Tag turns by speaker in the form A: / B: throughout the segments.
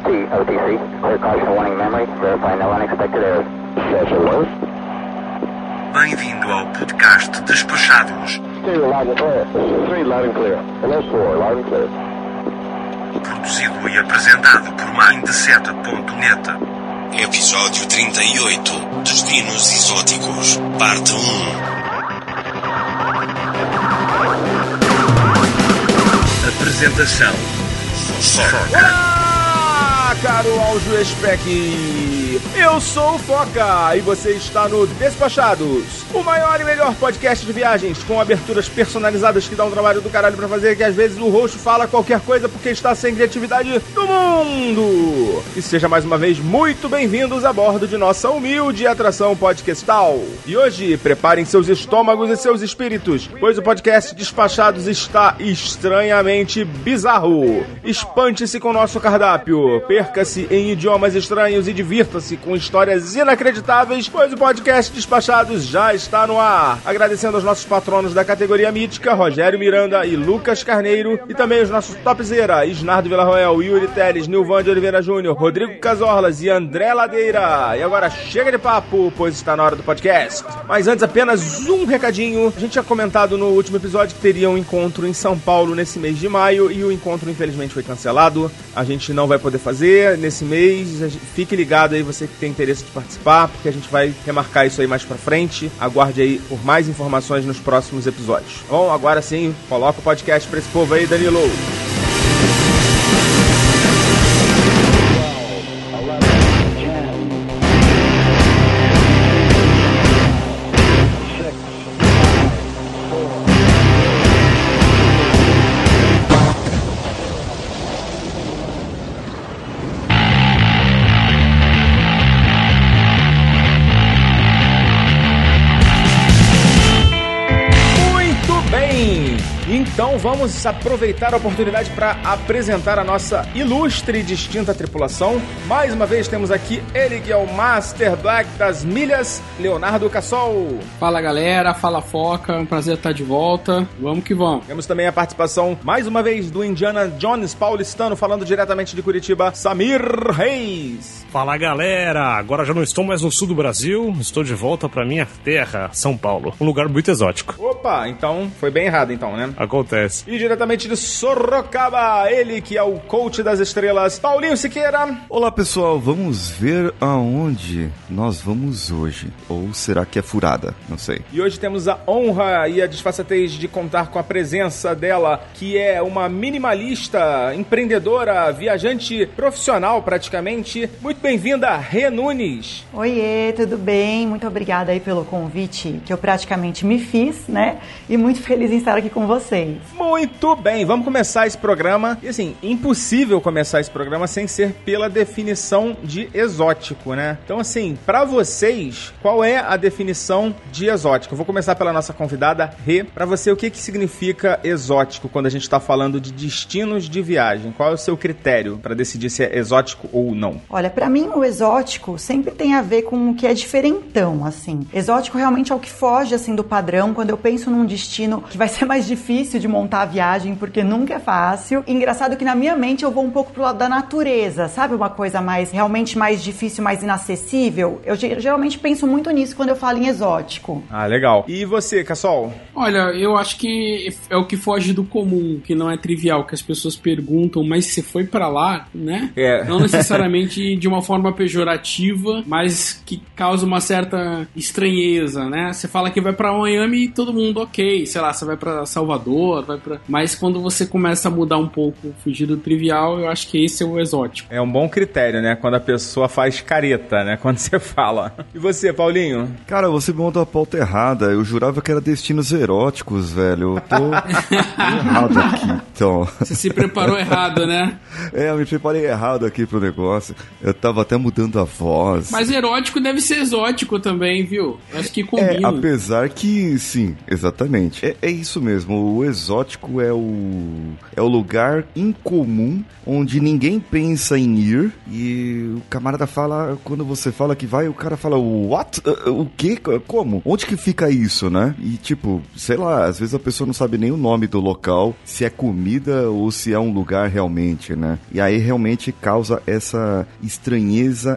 A: LT, OTC. Clear caution warning memory. Verify no unexpected errors.
B: Bem-vindo ao podcast Despachados,
A: Stereo loud and clear. Three loud and clear. Hello, four loud and clear.
B: produzido e apresentado por Mindset.net. Episódio 38 Destinos Exóticos, Parte 1 Apresentação Foca
C: Caro Aljo Spec! Eu sou o Foca e você está no Despachados, o maior e melhor podcast de viagens com aberturas personalizadas que dá um trabalho do caralho pra fazer que às vezes o roxo fala qualquer coisa porque está sem criatividade do mundo. E seja mais uma vez muito bem-vindos a bordo de nossa humilde atração podcastal. E hoje preparem seus estômagos e seus espíritos, pois o podcast Despachados está estranhamente bizarro. Espante-se com o nosso cardápio, perca-se em idiomas estranhos e divirta-se com histórias inacreditáveis, pois o podcast Despachados já está no ar. Agradecendo aos nossos patronos da categoria mítica, Rogério Miranda e Lucas Carneiro, e também os nossos topzera, Isnardo Villarroel, Yuri Teles, Nilvan de Oliveira Júnior, Rodrigo Casorlas e André Ladeira. E agora chega de papo, pois está na hora do podcast. Mas antes, apenas um recadinho. A gente tinha comentado no último episódio que teria um encontro em São Paulo nesse mês de maio, e o encontro infelizmente foi cancelado. A gente não vai poder fazer nesse mês. Fique ligado aí, você que tem interesse de participar, porque a gente vai remarcar isso aí mais pra frente. Aguarde aí por mais informações nos próximos episódios. Bom, agora sim, coloca o podcast pra esse povo aí, Danilo. Então vamos aproveitar a oportunidade para apresentar a nossa ilustre e distinta tripulação. Mais uma vez temos aqui ele que é o Master Black das milhas, Leonardo Cassol.
D: Fala galera, fala Foca, um prazer estar de volta. Vamos que vamos.
C: Temos também a participação, mais uma vez, do Indiana Jones paulistano, falando diretamente de Curitiba, Samir Reis.
E: Fala galera, agora já não estou mais no sul do Brasil, estou de volta para minha terra, São Paulo, um lugar muito exótico.
C: Opa, então foi bem errado então, né?
E: Acontece.
C: E diretamente de Sorocaba, ele que é o coach das estrelas, Paulinho Siqueira.
F: Olá pessoal, vamos ver aonde nós vamos hoje. Ou será que é furada? Não sei.
C: E hoje temos a honra e a disfarçatez de contar com a presença dela, que é uma minimalista, empreendedora, viajante profissional praticamente. Muito bem-vinda, Rê Nunes.
G: Oiê, tudo bem? Muito obrigada aí pelo convite que eu praticamente me fiz, né? E muito feliz em estar aqui com vocês.
C: Muito bem, vamos começar esse programa. E assim, impossível começar esse programa sem ser pela definição de exótico, né? Então, assim, pra vocês, qual é a definição de exótico? Eu vou começar pela nossa convidada, Rê. Pra você, o que, que significa exótico quando a gente tá falando de destinos de viagem? Qual é o seu critério pra decidir se é exótico ou não?
G: Olha, pra mim o exótico sempre tem a ver com o que é diferentão, assim. Exótico realmente é o que foge assim do padrão. Quando eu penso num destino que vai ser mais difícil de montar a viagem, porque nunca é fácil. Engraçado que na minha mente eu vou um pouco pro lado da natureza, sabe? Uma coisa mais realmente mais difícil, mais inacessível. Eu ge- geralmente penso muito nisso quando eu falo em exótico.
C: Ah, legal. E você, Cassol?
D: Olha, eu acho que é o que foge do comum, que não é trivial, que as pessoas perguntam, mas você foi pra lá, né?
C: É.
D: Não necessariamente de uma forma pejorativa, mas que causa uma certa estranheza, né? Você fala que vai pra Miami e todo mundo ok, sei lá, você vai pra Salvador, vai para, mas quando você começa a mudar um pouco, fugir do trivial, eu acho que esse é o exótico.
C: É um bom critério, né? Quando a pessoa faz careta, né? Quando você fala. E você, Paulinho?
F: Cara, você montou a pauta errada. Eu jurava que era destinos eróticos, velho. Eu tô errado aqui, então.
D: Você se preparou errado, né?
F: É, eu me preparei errado aqui pro negócio. Eu tava tava até mudando a voz.
D: Mas erótico deve ser exótico também, viu? Acho que
F: É,
D: combina.
F: apesar que, sim, exatamente. É, é isso mesmo. O exótico é o é o lugar incomum onde ninguém pensa em ir e o camarada fala quando você fala que vai, o cara fala what? Uh, O quê? Como? Onde que fica isso, né? E tipo, sei lá, às vezes a pessoa não sabe nem o nome do local, se é comida ou se é um lugar realmente, né? E aí realmente causa essa estranheza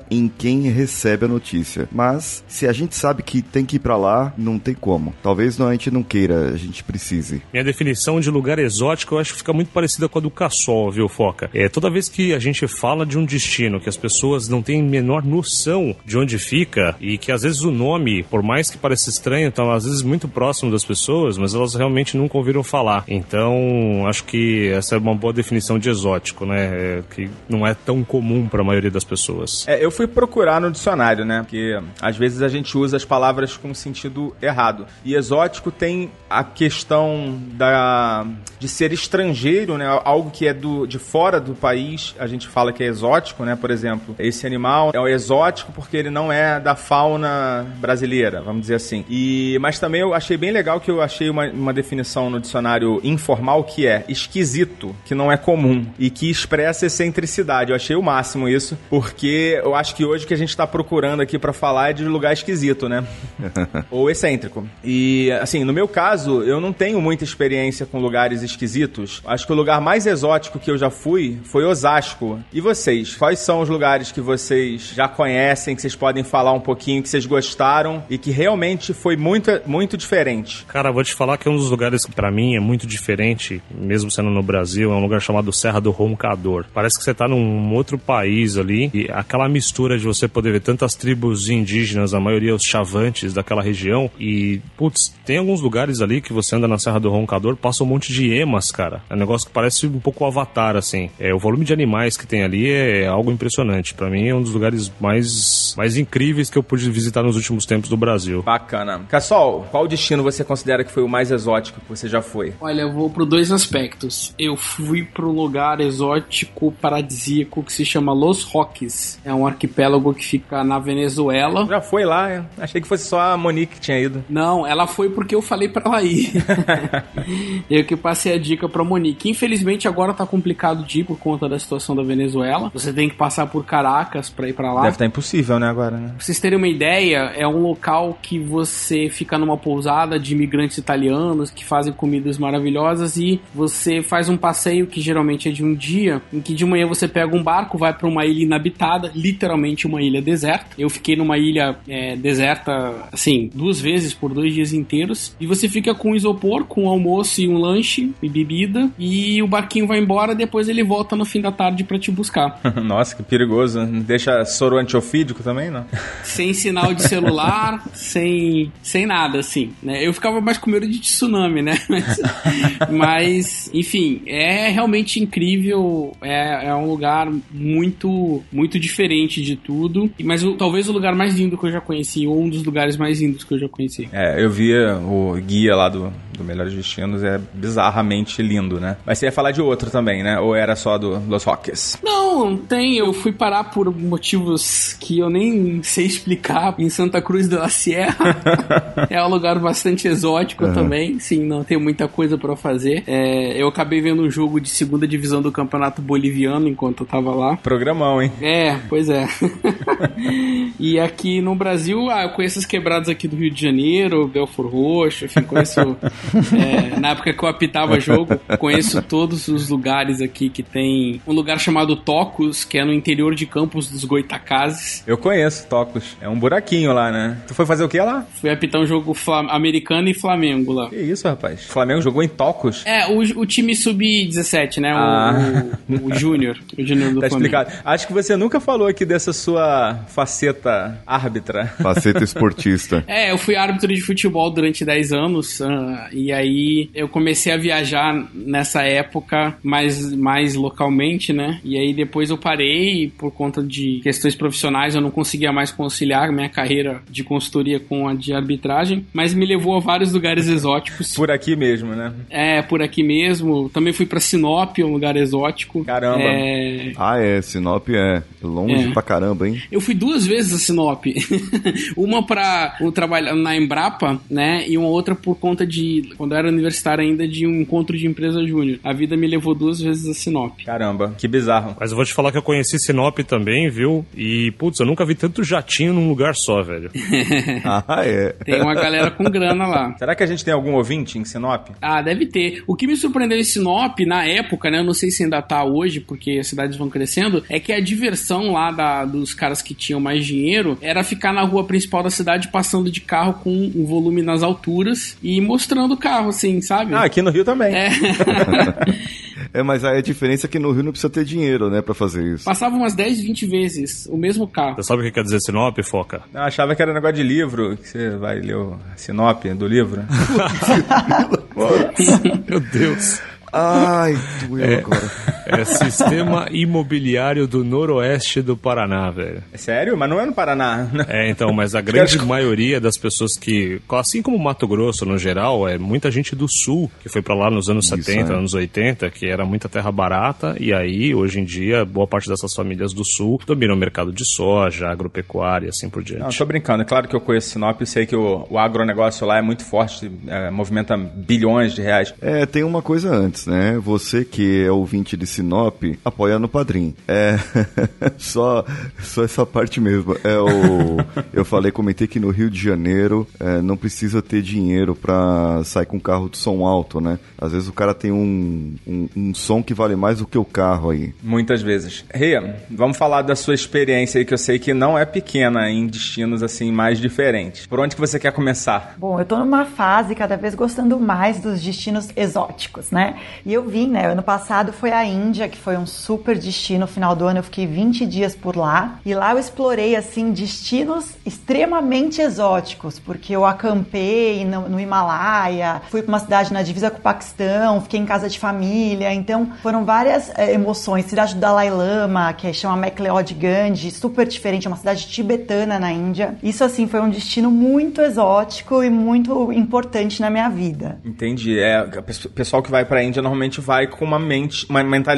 F: em quem recebe a notícia. Mas se a gente sabe que tem que ir pra lá, não tem como. Talvez não, a gente não queira, a gente precise.
E: Minha definição de lugar exótico eu acho que fica muito parecida com a do Cassol, viu, Foca? É, toda vez que a gente fala de um destino que as pessoas não têm menor noção de onde fica e que às vezes o nome, por mais que pareça estranho, tá às vezes muito próximo das pessoas, mas elas realmente nunca ouviram falar. Então, acho que essa é uma boa definição de exótico, né? É, que não é tão comum para a maioria das pessoas.
C: É, eu fui procurar no dicionário, né? Porque às vezes a gente usa as palavras com sentido errado. E exótico tem a questão da de ser estrangeiro, né? Algo que é do, de fora do país, a gente fala que é exótico, né? Por exemplo, esse animal é o exótico porque ele não é da fauna brasileira, vamos dizer assim. E mas também eu achei bem legal que eu achei uma, uma definição no dicionário informal que é esquisito, que não é comum e que expressa excentricidade. Eu achei o máximo isso, porque eu acho que hoje o que a gente tá procurando aqui pra falar é de lugar esquisito, né? Ou excêntrico. E, assim, no meu caso, eu não tenho muita experiência com lugares esquisitos. Acho que o lugar mais exótico que eu já fui foi Osasco. E vocês? Quais são os lugares que vocês já conhecem, que vocês podem falar um pouquinho, que vocês gostaram e que realmente foi muito, muito diferente?
E: Cara, vou te falar que um dos lugares que pra mim é muito diferente, mesmo sendo no Brasil, é um lugar chamado Serra do Roncador. Parece que você tá num outro país ali e aquela mistura de você poder ver tantas tribos indígenas, a maioria os chavantes daquela região e, putz, tem alguns lugares ali que você anda na Serra do Roncador, passa um monte de emas, cara. É um negócio que parece um pouco o Avatar, assim. É, o volume de animais que tem ali é algo impressionante. Pra mim é um dos lugares mais, mais incríveis que eu pude visitar nos últimos tempos do Brasil.
C: Bacana. Cassol, qual destino você considera que foi o mais exótico que você já foi?
D: Olha, eu vou por dois aspectos. Eu fui pro lugar exótico paradisíaco que se chama Los Roques. É um arquipélago que fica na Venezuela.
C: Já foi lá, é? achei que fosse só a Monique que tinha ido.
D: Não, ela foi porque eu falei pra ela ir. eu que passei a dica pra Monique. Infelizmente agora tá complicado de ir por conta da situação da Venezuela. Você tem que passar por Caracas pra ir pra lá.
C: Deve estar impossível, né, agora, né?
D: Pra vocês terem uma ideia, é um local que você fica numa pousada de imigrantes italianos que fazem comidas maravilhosas e você faz um passeio que geralmente é de um dia, em que de manhã você pega um barco, vai pra uma ilha literalmente uma ilha deserta. Eu fiquei numa ilha é, deserta, assim, duas vezes por dois dias inteiros e você fica com isopor, com almoço e um lanche e bebida e o barquinho vai embora, depois ele volta no fim da tarde pra te buscar.
C: Nossa, que perigoso. Deixa soro antiofídico também, não?
D: sem sinal de celular, sem, sem nada, assim, né? Eu ficava mais com medo de tsunami, né? Mas, mas, enfim, é realmente incrível, é, é um lugar muito, muito diferente de tudo, mas o- talvez o lugar mais lindo que eu já conheci, ou um dos lugares mais lindos que eu já conheci.
C: É, eu via o guia lá do, do Melhores Destinos, é bizarramente lindo, né? Mas você ia falar de outro também, né? Ou era só do Los Roques?
D: Não, tem. Eu fui parar por motivos que eu nem sei explicar em Santa Cruz de la Sierra. é um lugar bastante exótico também. Sim, não tem muita coisa pra fazer. É, eu acabei vendo um jogo de segunda divisão do Campeonato Boliviano enquanto eu tava lá.
C: Programão, hein?
D: É, pois é. e aqui no Brasil, ah, eu conheço as quebradas aqui do Rio de Janeiro, Belfor Roxo, enfim, conheço. É, na época que eu apitava jogo, conheço todos os lugares aqui que tem um lugar chamado Tocos, que é no interior de Campos dos Goitacazes.
C: Eu conheço Tocos. É um buraquinho lá, né? Tu foi fazer o que lá?
D: Fui apitar um jogo fla- americano e Flamengo lá.
C: Que isso, rapaz? O Flamengo jogou em Tocos?
D: É, o, o time sub-17, né? O,
C: Ah.
D: o, o Júnior. O Júnior do
C: Tá
D: Flamengo.
C: explicado. Acho que você nunca falou aqui dessa sua faceta árbitra.
F: Faceta esportista.
D: É, eu fui árbitro de futebol durante 10 anos ah, E aí eu comecei a viajar nessa época mais, mais localmente, né? E aí depois eu parei por conta de questões profissionais, eu não conseguia mais conciliar minha carreira de consultoria com a de arbitragem, mas me levou a vários lugares exóticos.
C: Por aqui mesmo, né?
D: É, por aqui mesmo. Também fui pra Sinop, um lugar exótico.
C: Caramba.
D: É,
F: Ah, é, Sinop é longe
D: É.
F: pra caramba, hein?
D: Eu fui duas vezes a Sinop. uma pra eu trabalhar na Embrapa, né? E uma outra por conta de, quando eu era universitário ainda, de um encontro de empresa júnior. A vida me levou duas vezes a Sinop.
C: Caramba, que bizarro.
E: Mas eu vou te falar que eu conheci Sinop também, viu? E, putz, eu nunca vi tanto jatinho num lugar só, velho.
F: Ah, é.
D: Tem uma galera com grana lá.
C: Será que a gente tem algum ouvinte em Sinop?
D: Ah, deve ter. O que me surpreendeu em Sinop, na época, né? Eu não sei se ainda tá hoje, porque as cidades vão crescendo, é que a diversão lá da- dos caras que tinham mais dinheiro era ficar na rua principal da cidade passando de carro com um volume nas alturas e mostrando o carro, assim, sabe?
C: Ah, aqui no Rio também.
D: É.
F: É, mas aí a diferença é que no Rio não precisa ter dinheiro, né, pra fazer isso.
D: Passava umas 10, 20 vezes o mesmo carro.
E: Você sabe o que quer dizer Sinop, Foca?
C: Eu achava que era negócio de livro, que você vai ler o Sinop do livro.
E: Meu Deus.
F: Ai, doeu agora.
E: É Sistema Imobiliário do Noroeste do Paraná, velho.
C: É sério? Mas não é no Paraná. né?
E: É, então, mas a grande maioria das pessoas que, assim como Mato Grosso no geral, é muita gente do sul que foi pra lá nos anos
F: Isso,
E: 70,
F: é.
E: anos 80, que era muita terra barata, e aí, hoje em dia, boa parte dessas famílias do sul dominam o mercado de soja, agropecuária e assim por diante.
C: Não, tô brincando. É claro que eu conheço Sinop e sei que o, o agronegócio lá é muito forte, é, movimenta bilhões de reais.
F: É, tem uma coisa antes, né? Você que é ouvinte de Sinop, apoia no Padrim. É, só, só essa parte mesmo. É o, eu falei, comentei que no Rio de Janeiro é, não precisa ter dinheiro pra sair com carro de som alto, né? Às vezes o cara tem um, um, um som que vale mais do que o carro aí.
C: Muitas vezes. Ria, vamos falar da sua experiência aí, que eu sei que não é pequena em destinos assim mais diferentes. Por onde que você quer começar?
G: Bom, eu tô numa fase cada vez gostando mais dos destinos exóticos, né? E eu vim, né? Ano passado foi a Índia, que foi um super destino. No final do ano eu fiquei 20 dias por lá. E lá eu explorei, assim, destinos extremamente exóticos, porque eu acampei no, no Himalaia, fui pra uma cidade na divisa com o Paquistão, fiquei em casa de família. Então foram várias eh, emoções. Cidade do Dalai Lama, que chama MacLeod Ganj, super diferente, é uma cidade tibetana na Índia. Isso, assim, foi um destino muito exótico e muito importante na minha vida.
C: Entendi. É, o pessoal que vai pra Índia normalmente vai com uma mente, uma mentalidade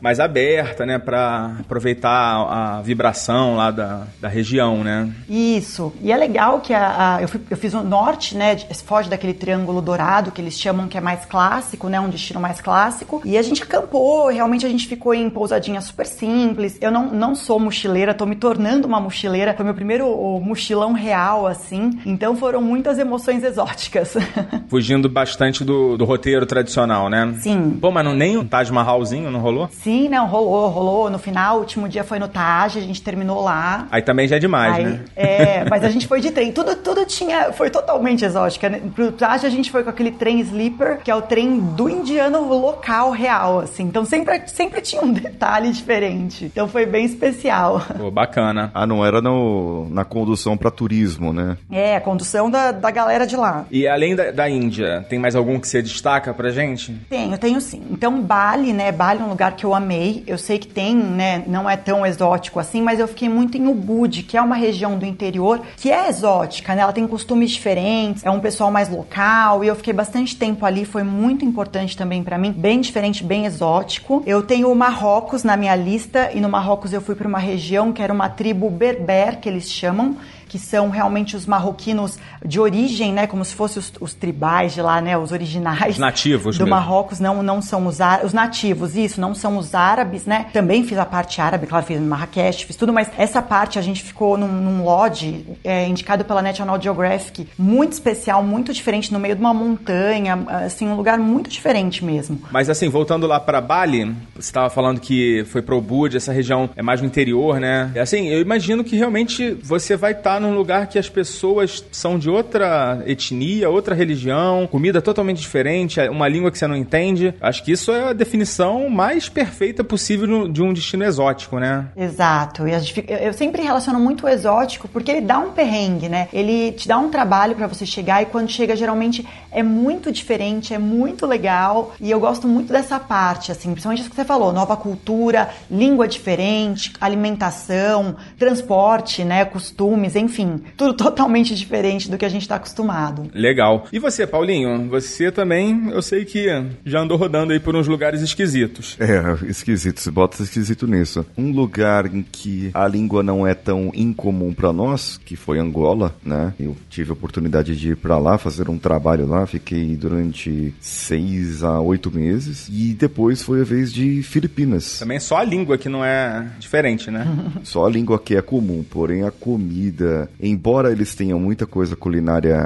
C: mais aberta, né, Pra aproveitar a, a vibração lá da, da região, né?
G: Isso. E é legal que a, a- eu, fui- eu fiz o norte, né? Foge daquele triângulo dourado que eles chamam que é mais clássico, né? Um destino mais clássico. E a gente acampou, realmente a gente ficou em pousadinha super simples. Eu não, não sou mochileira, tô me tornando uma mochileira. Foi meu primeiro mochilão real, assim. Então foram muitas emoções exóticas.
C: Fugindo bastante do, do roteiro tradicional, né?
G: Sim.
C: Pô, mas não, nem um Taj Mahalzinho não rolou?
G: Sim, não, rolou, rolou. No final, o último dia foi no Taj, a gente terminou lá.
C: Aí também já é demais,
G: Aí,
C: né?
G: É, mas a gente foi de trem. Tudo, tudo tinha. Foi totalmente exótica. né? Pro Taj a gente foi com aquele trem sleeper, que é o trem do indiano local real, assim. Então sempre, sempre tinha um detalhe diferente. Então foi bem especial.
C: Pô, bacana.
F: Ah, não era no, na condução pra turismo, né?
G: É, a condução da, da galera de lá.
C: E além da, da Índia, tem mais algum que você destaca pra gente?
G: Tenho, tenho sim. Então, Bali, né? Bali um lugar que eu amei. Eu sei que tem, né? Não é tão exótico assim, mas eu fiquei muito em Ubud, que é uma região do interior que é exótica, né? Ela tem costumes diferentes, é um pessoal mais local. E eu fiquei bastante tempo ali, foi muito importante também pra mim. Bem diferente, bem exótico. Eu tenho o Marrocos na minha lista, e no Marrocos eu fui pra uma região que era uma tribo berber, que eles chamam que são realmente os marroquinos de origem, né, como se fossem os, os tribais de lá, né, os originais
C: Os nativos
G: do
C: mesmo.
G: Marrocos, não não são os árabes, os nativos, isso, não são os árabes, né? Também fiz a parte árabe, claro, fiz em Marrakech, fiz tudo, mas essa parte a gente ficou num, num lodge é, indicado pela National Geographic, muito especial, muito diferente, no meio de uma montanha, assim, um lugar muito diferente mesmo.
C: Mas assim, voltando lá pra Bali, você estava falando que foi pro Ubud, essa região é mais no interior, né? É Assim, eu imagino que realmente você vai estar num lugar que as pessoas são de outra etnia, outra religião, comida totalmente diferente, uma língua que você não entende. Acho que isso é a definição mais perfeita possível de um destino exótico, né?
G: Exato. Eu sempre relaciono muito o exótico porque ele dá um perrengue, né? Ele te dá um trabalho para você chegar e quando chega geralmente é muito diferente, é muito legal e eu gosto muito dessa parte, assim, principalmente isso que você falou, nova cultura, língua diferente, alimentação, transporte, né, costumes, enfim, tudo totalmente diferente do que a gente está acostumado.
C: Legal. E você, Paulinho? Você também, eu sei que já andou rodando aí por uns lugares esquisitos.
F: É, esquisito, você bota esquisito nisso. Um lugar em que a língua não é tão incomum para nós, que foi Angola, né? Eu tive a oportunidade de ir para lá, fazer um trabalho lá, fiquei durante seis a oito meses e depois foi a vez de Filipinas.
C: Também só a língua que não é diferente, né?
F: só a língua que é comum, porém a comida, embora eles tenham muita coisa culinária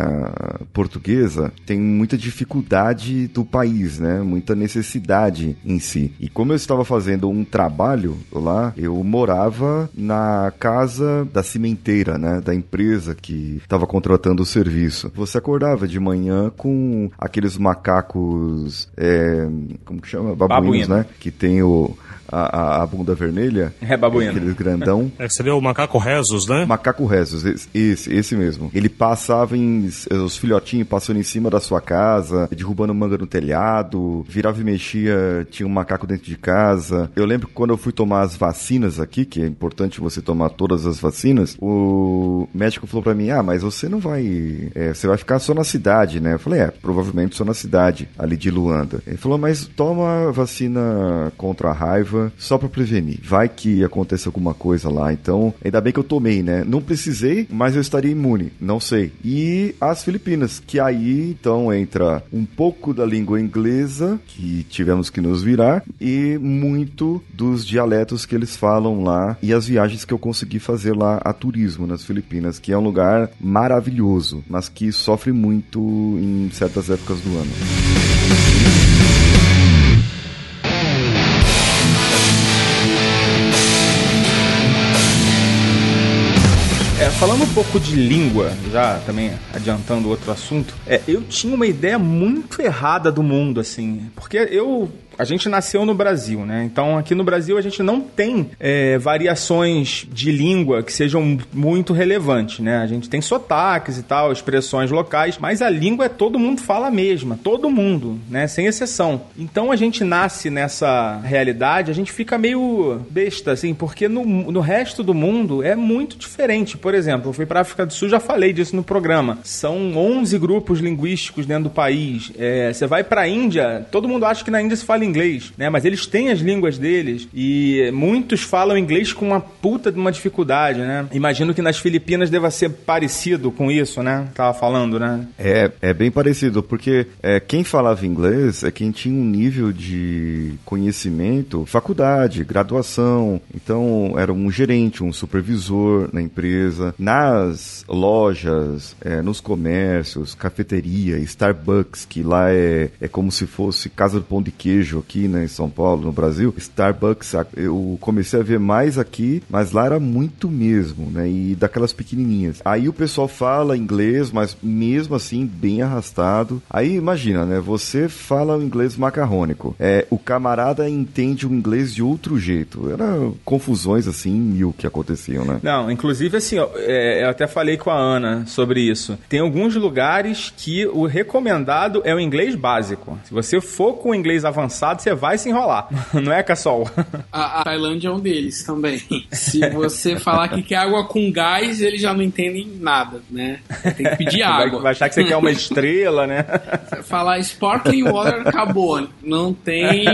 F: portuguesa, tem muita dificuldade do país, né? Muita necessidade em si. E como eu estava fazendo um trabalho lá, eu morava na casa da cimenteira, né? Da empresa que estava contratando o serviço. Você acordava de manhã com aqueles macacos, é, como que chama? Babuínos,
C: Babuíno.
F: né? Que tem o a, a, bunda vermelha.
C: É babuíno.
F: Aquele grandão.
E: É, seria o macaco Rezos, né?
F: Macaco Rezos, esse, esse mesmo. Ele passava em. Os filhotinhos passando em cima da sua casa, derrubando manga no telhado, virava e mexia, tinha um macaco dentro de casa. Eu lembro que quando eu fui tomar as vacinas aqui, que é importante você tomar todas as vacinas, o médico falou para mim: Ah, mas você não vai. É, você vai ficar só na cidade, né? Eu falei: É, provavelmente só na cidade, ali de Luanda. Ele falou: Mas toma vacina contra a raiva só para prevenir. Vai que aconteça alguma coisa lá. Então, ainda bem que eu tomei, né? Não precisei, mas eu estaria imune. Não sei. E as Filipinas, que aí então entra um pouco da língua inglesa, que tivemos que nos virar, e muito dos dialetos que eles falam lá e as viagens que eu consegui fazer lá a turismo nas Filipinas, que é um lugar maravilhoso, mas que sofre muito em certas épocas do ano.
C: Falando um pouco de língua, já também adiantando outro assunto, é, eu tinha uma ideia muito errada do mundo, assim, porque eu a gente nasceu no Brasil, né? Então aqui no Brasil a gente não tem é, variações de língua que sejam muito relevantes, né? A gente tem sotaques e tal, expressões locais, mas a língua é todo mundo fala a mesma, todo mundo, né? Sem exceção. Então a gente nasce nessa realidade, a gente fica meio besta, assim, porque no, no resto do mundo é muito diferente. Por exemplo, eu fui para África do Sul, já falei disso no programa. São 11 grupos linguísticos dentro do país. É, você vai para a Índia, todo mundo acha que na Índia se fala inglês, né? Mas eles têm as línguas deles e muitos falam inglês com uma puta de uma dificuldade, né? Imagino que nas Filipinas deva ser parecido com isso, né? Tava falando, né?
F: É, é bem parecido, porque é, quem falava inglês é quem tinha um nível de conhecimento, faculdade, graduação. Então, era um gerente, um supervisor na empresa. Nas lojas, é, nos comércios, cafeteria, Starbucks, que lá é, é como se fosse casa do pão de queijo aqui né, em São Paulo, no Brasil. Starbucks, eu comecei a ver mais aqui, mas lá era muito mesmo, né? E daquelas pequenininhas. Aí o pessoal fala inglês, mas mesmo assim bem arrastado. Aí imagina, né? Você fala o inglês macarrônico. É, o camarada entende o inglês de outro jeito. Era confusões assim mil que aconteciam, né?
C: Não, inclusive assim, é, eu até falei com a Ana sobre isso. Tem alguns lugares que o recomendado é o inglês básico. Se você for com o inglês avançado, você vai se enrolar. Não é, Cassol?
D: A, a Tailândia é um deles também. Se você falar que quer água com gás, eles já não entendem nada, né? Tem que pedir água.
C: Vai, vai achar que você quer uma estrela, né?
D: Falar sparkling water acabou. Não tem,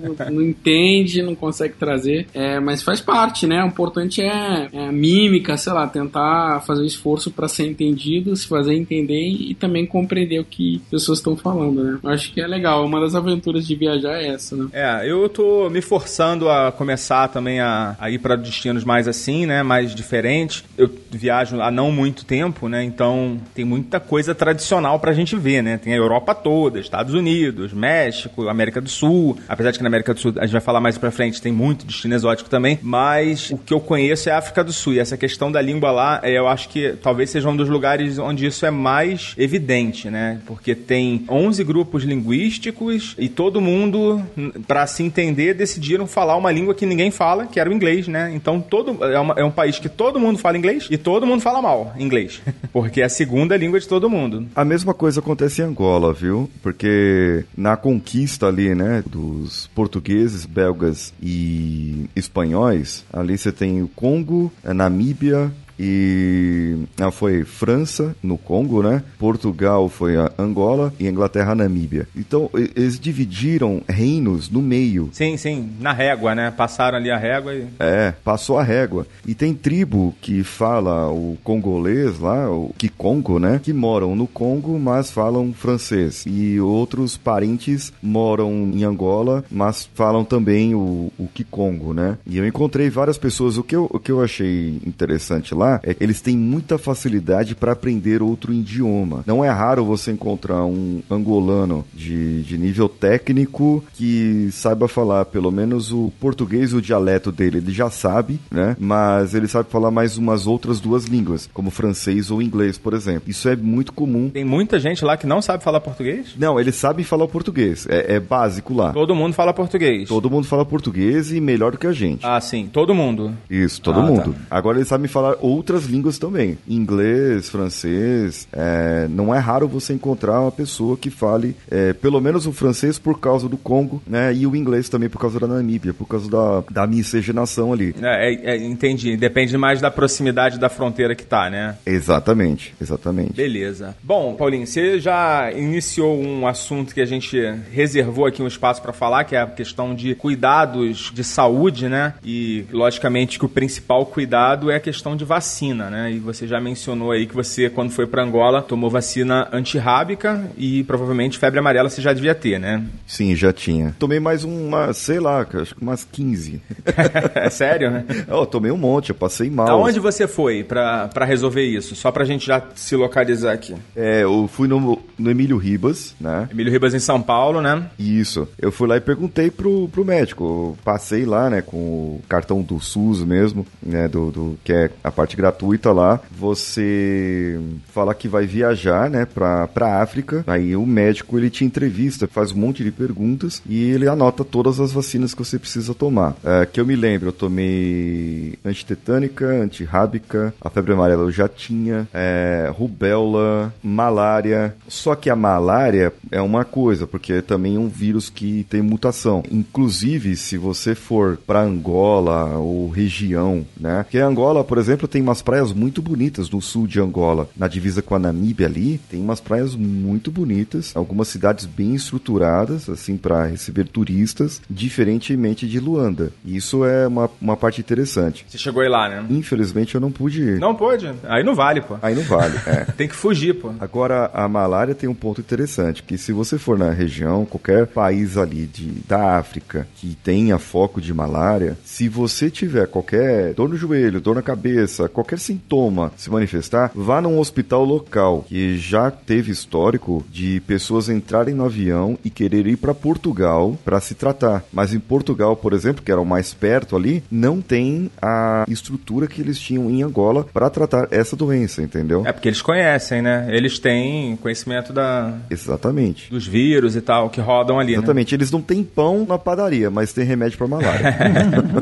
D: não, não entende, não consegue trazer. É, mas faz parte, né? O importante é, é a mímica, sei lá, tentar fazer um esforço para ser entendido, se fazer entender e também compreender o que pessoas estão falando, né? Eu acho que é legal. Uma das aventuras de viajar é essa, né?
C: É, eu tô me forçando a começar também a, a ir para destinos mais assim, né? Mais diferentes. Eu viajo há não muito tempo, né? Então tem muita coisa tradicional pra gente ver, né? Tem a Europa toda, Estados Unidos, México, América do Sul. Apesar de que na América do Sul a gente vai falar mais pra frente, tem muito destino exótico também. Mas o que eu conheço é a África do Sul. E essa questão da língua lá, é, eu acho que talvez seja um dos lugares onde isso é mais evidente, né? Porque tem 11 grupos linguísticos e todo mundo, pra se entender, decidiram falar uma língua que ninguém fala, que era o inglês, né? Então todo é, uma- é um país que todo mundo fala inglês e todo mundo fala mal inglês, porque é a segunda língua de todo mundo.
F: A mesma coisa acontece em Angola, viu? Porque na conquista ali, né, dos portugueses, belgas e espanhóis, ali você tem o Congo, a Namíbia e ah, foi França no Congo, né? Portugal foi a Angola e Inglaterra a Namíbia. Então eles dividiram reinos no meio.
C: Sim, sim, na régua, né? Passaram ali a régua e
F: É, passou a régua. E tem tribo que fala o congolês lá, o Kikongo, né? Que moram no Congo, mas falam francês. E outros parentes moram em Angola, mas falam também o, o Kikongo, né? E eu encontrei várias pessoas. O que eu, o que eu achei interessante lá é que eles têm muita facilidade para aprender outro idioma. Não é raro você encontrar um angolano de, de nível técnico que saiba falar pelo menos o português, o dialeto dele, ele já sabe, né? Mas ele sabe falar mais umas outras duas línguas, como francês ou inglês, por exemplo. Isso é muito comum.
C: tem muita gente lá que não sabe falar português.
F: Não, eles sabem falar o português. É, é básico lá.
C: Todo mundo fala português.
F: Todo mundo fala português e melhor do que a gente.
C: Ah, sim, todo mundo.
F: Isso, todo
C: Ah,
F: mundo.
C: tá.
F: Agora eles sabem falar outras línguas também. Inglês, francês. é, não é raro você encontrar uma pessoa que fale é, pelo menos o francês por causa do Congo, né? E o inglês também por causa da Namíbia, por causa da, da miscigenação ali.
C: É, é, é, entendi. Depende mais da proximidade da fronteira que tá, né?
F: Exatamente, exatamente.
C: Beleza. Bom, Paulinho, você já iniciou um assunto que a gente reservou aqui um espaço para falar, que é a questão de cuidados de saúde, né? E logicamente que o principal cuidado é a questão de vacina, né? E você já mencionou aí que você, quando foi para Angola, tomou vacina antirrábica e provavelmente febre amarela você já devia ter, né?
F: Sim, já tinha. Tomei mais uma, sei lá, acho que umas 15.
C: é sério, né?
F: Eu tomei um monte, eu passei mal.
C: Aonde você foi pra pra resolver isso? Só pra gente já se localizar aqui.
F: É, eu fui no, no Emílio Ribas, né?
C: Emílio Ribas em São Paulo, né?
F: Isso. Eu fui lá e perguntei pro, pro médico. Eu passei lá, né, com o cartão do SUS mesmo, né, do, do que é a parte gratuita lá. Você fala que vai viajar, né, pra, pra África. Aí o médico, ele te entrevista, faz um monte de perguntas e ele anota todas as vacinas que você precisa tomar. É, que eu me lembro, eu tomei antitetânica, antirrábica, a febre amarela eu já tinha, é, rubéola, malária. Só que a malária é uma coisa, porque é também um vírus que tem mutação. Inclusive, se você for para Angola ou região, né? Porque Angola, por exemplo, tem umas praias muito bonitas no sul de Angola, na divisa com a Namíbia ali, tem umas praias muito bonitas, algumas cidades bem estruturadas, assim, para receber turistas, diferentemente de Luanda. Isso é uma, uma parte interessante.
C: Você chegou aí lá, né?
F: Infelizmente eu não pude ir.
C: Não pôde. Aí não vale, pô.
F: Aí não vale, é.
C: Tem que fugir, pô.
F: Agora, a malária tem um ponto interessante, que se você for na região, qualquer país ali de, da África que tenha foco de malária, se você tiver qualquer dor no joelho, dor na cabeça, qualquer sintoma se manifestar, vá num hospital local, que já teve histórico de pessoas entrarem no avião e querer ir para Portugal para se tratar. Mas em Portugal, por exemplo, que era o mais perto ali, não tem a estrutura que eles tinham em Angola para tratar essa doença, entendeu?
C: É porque eles conhecem, né? Eles têm conhecimento da,
F: Exatamente.
C: dos vírus e tal que rodam ali, né?
F: Exatamente. Eles não têm pão na padaria, mas tem remédio para malária.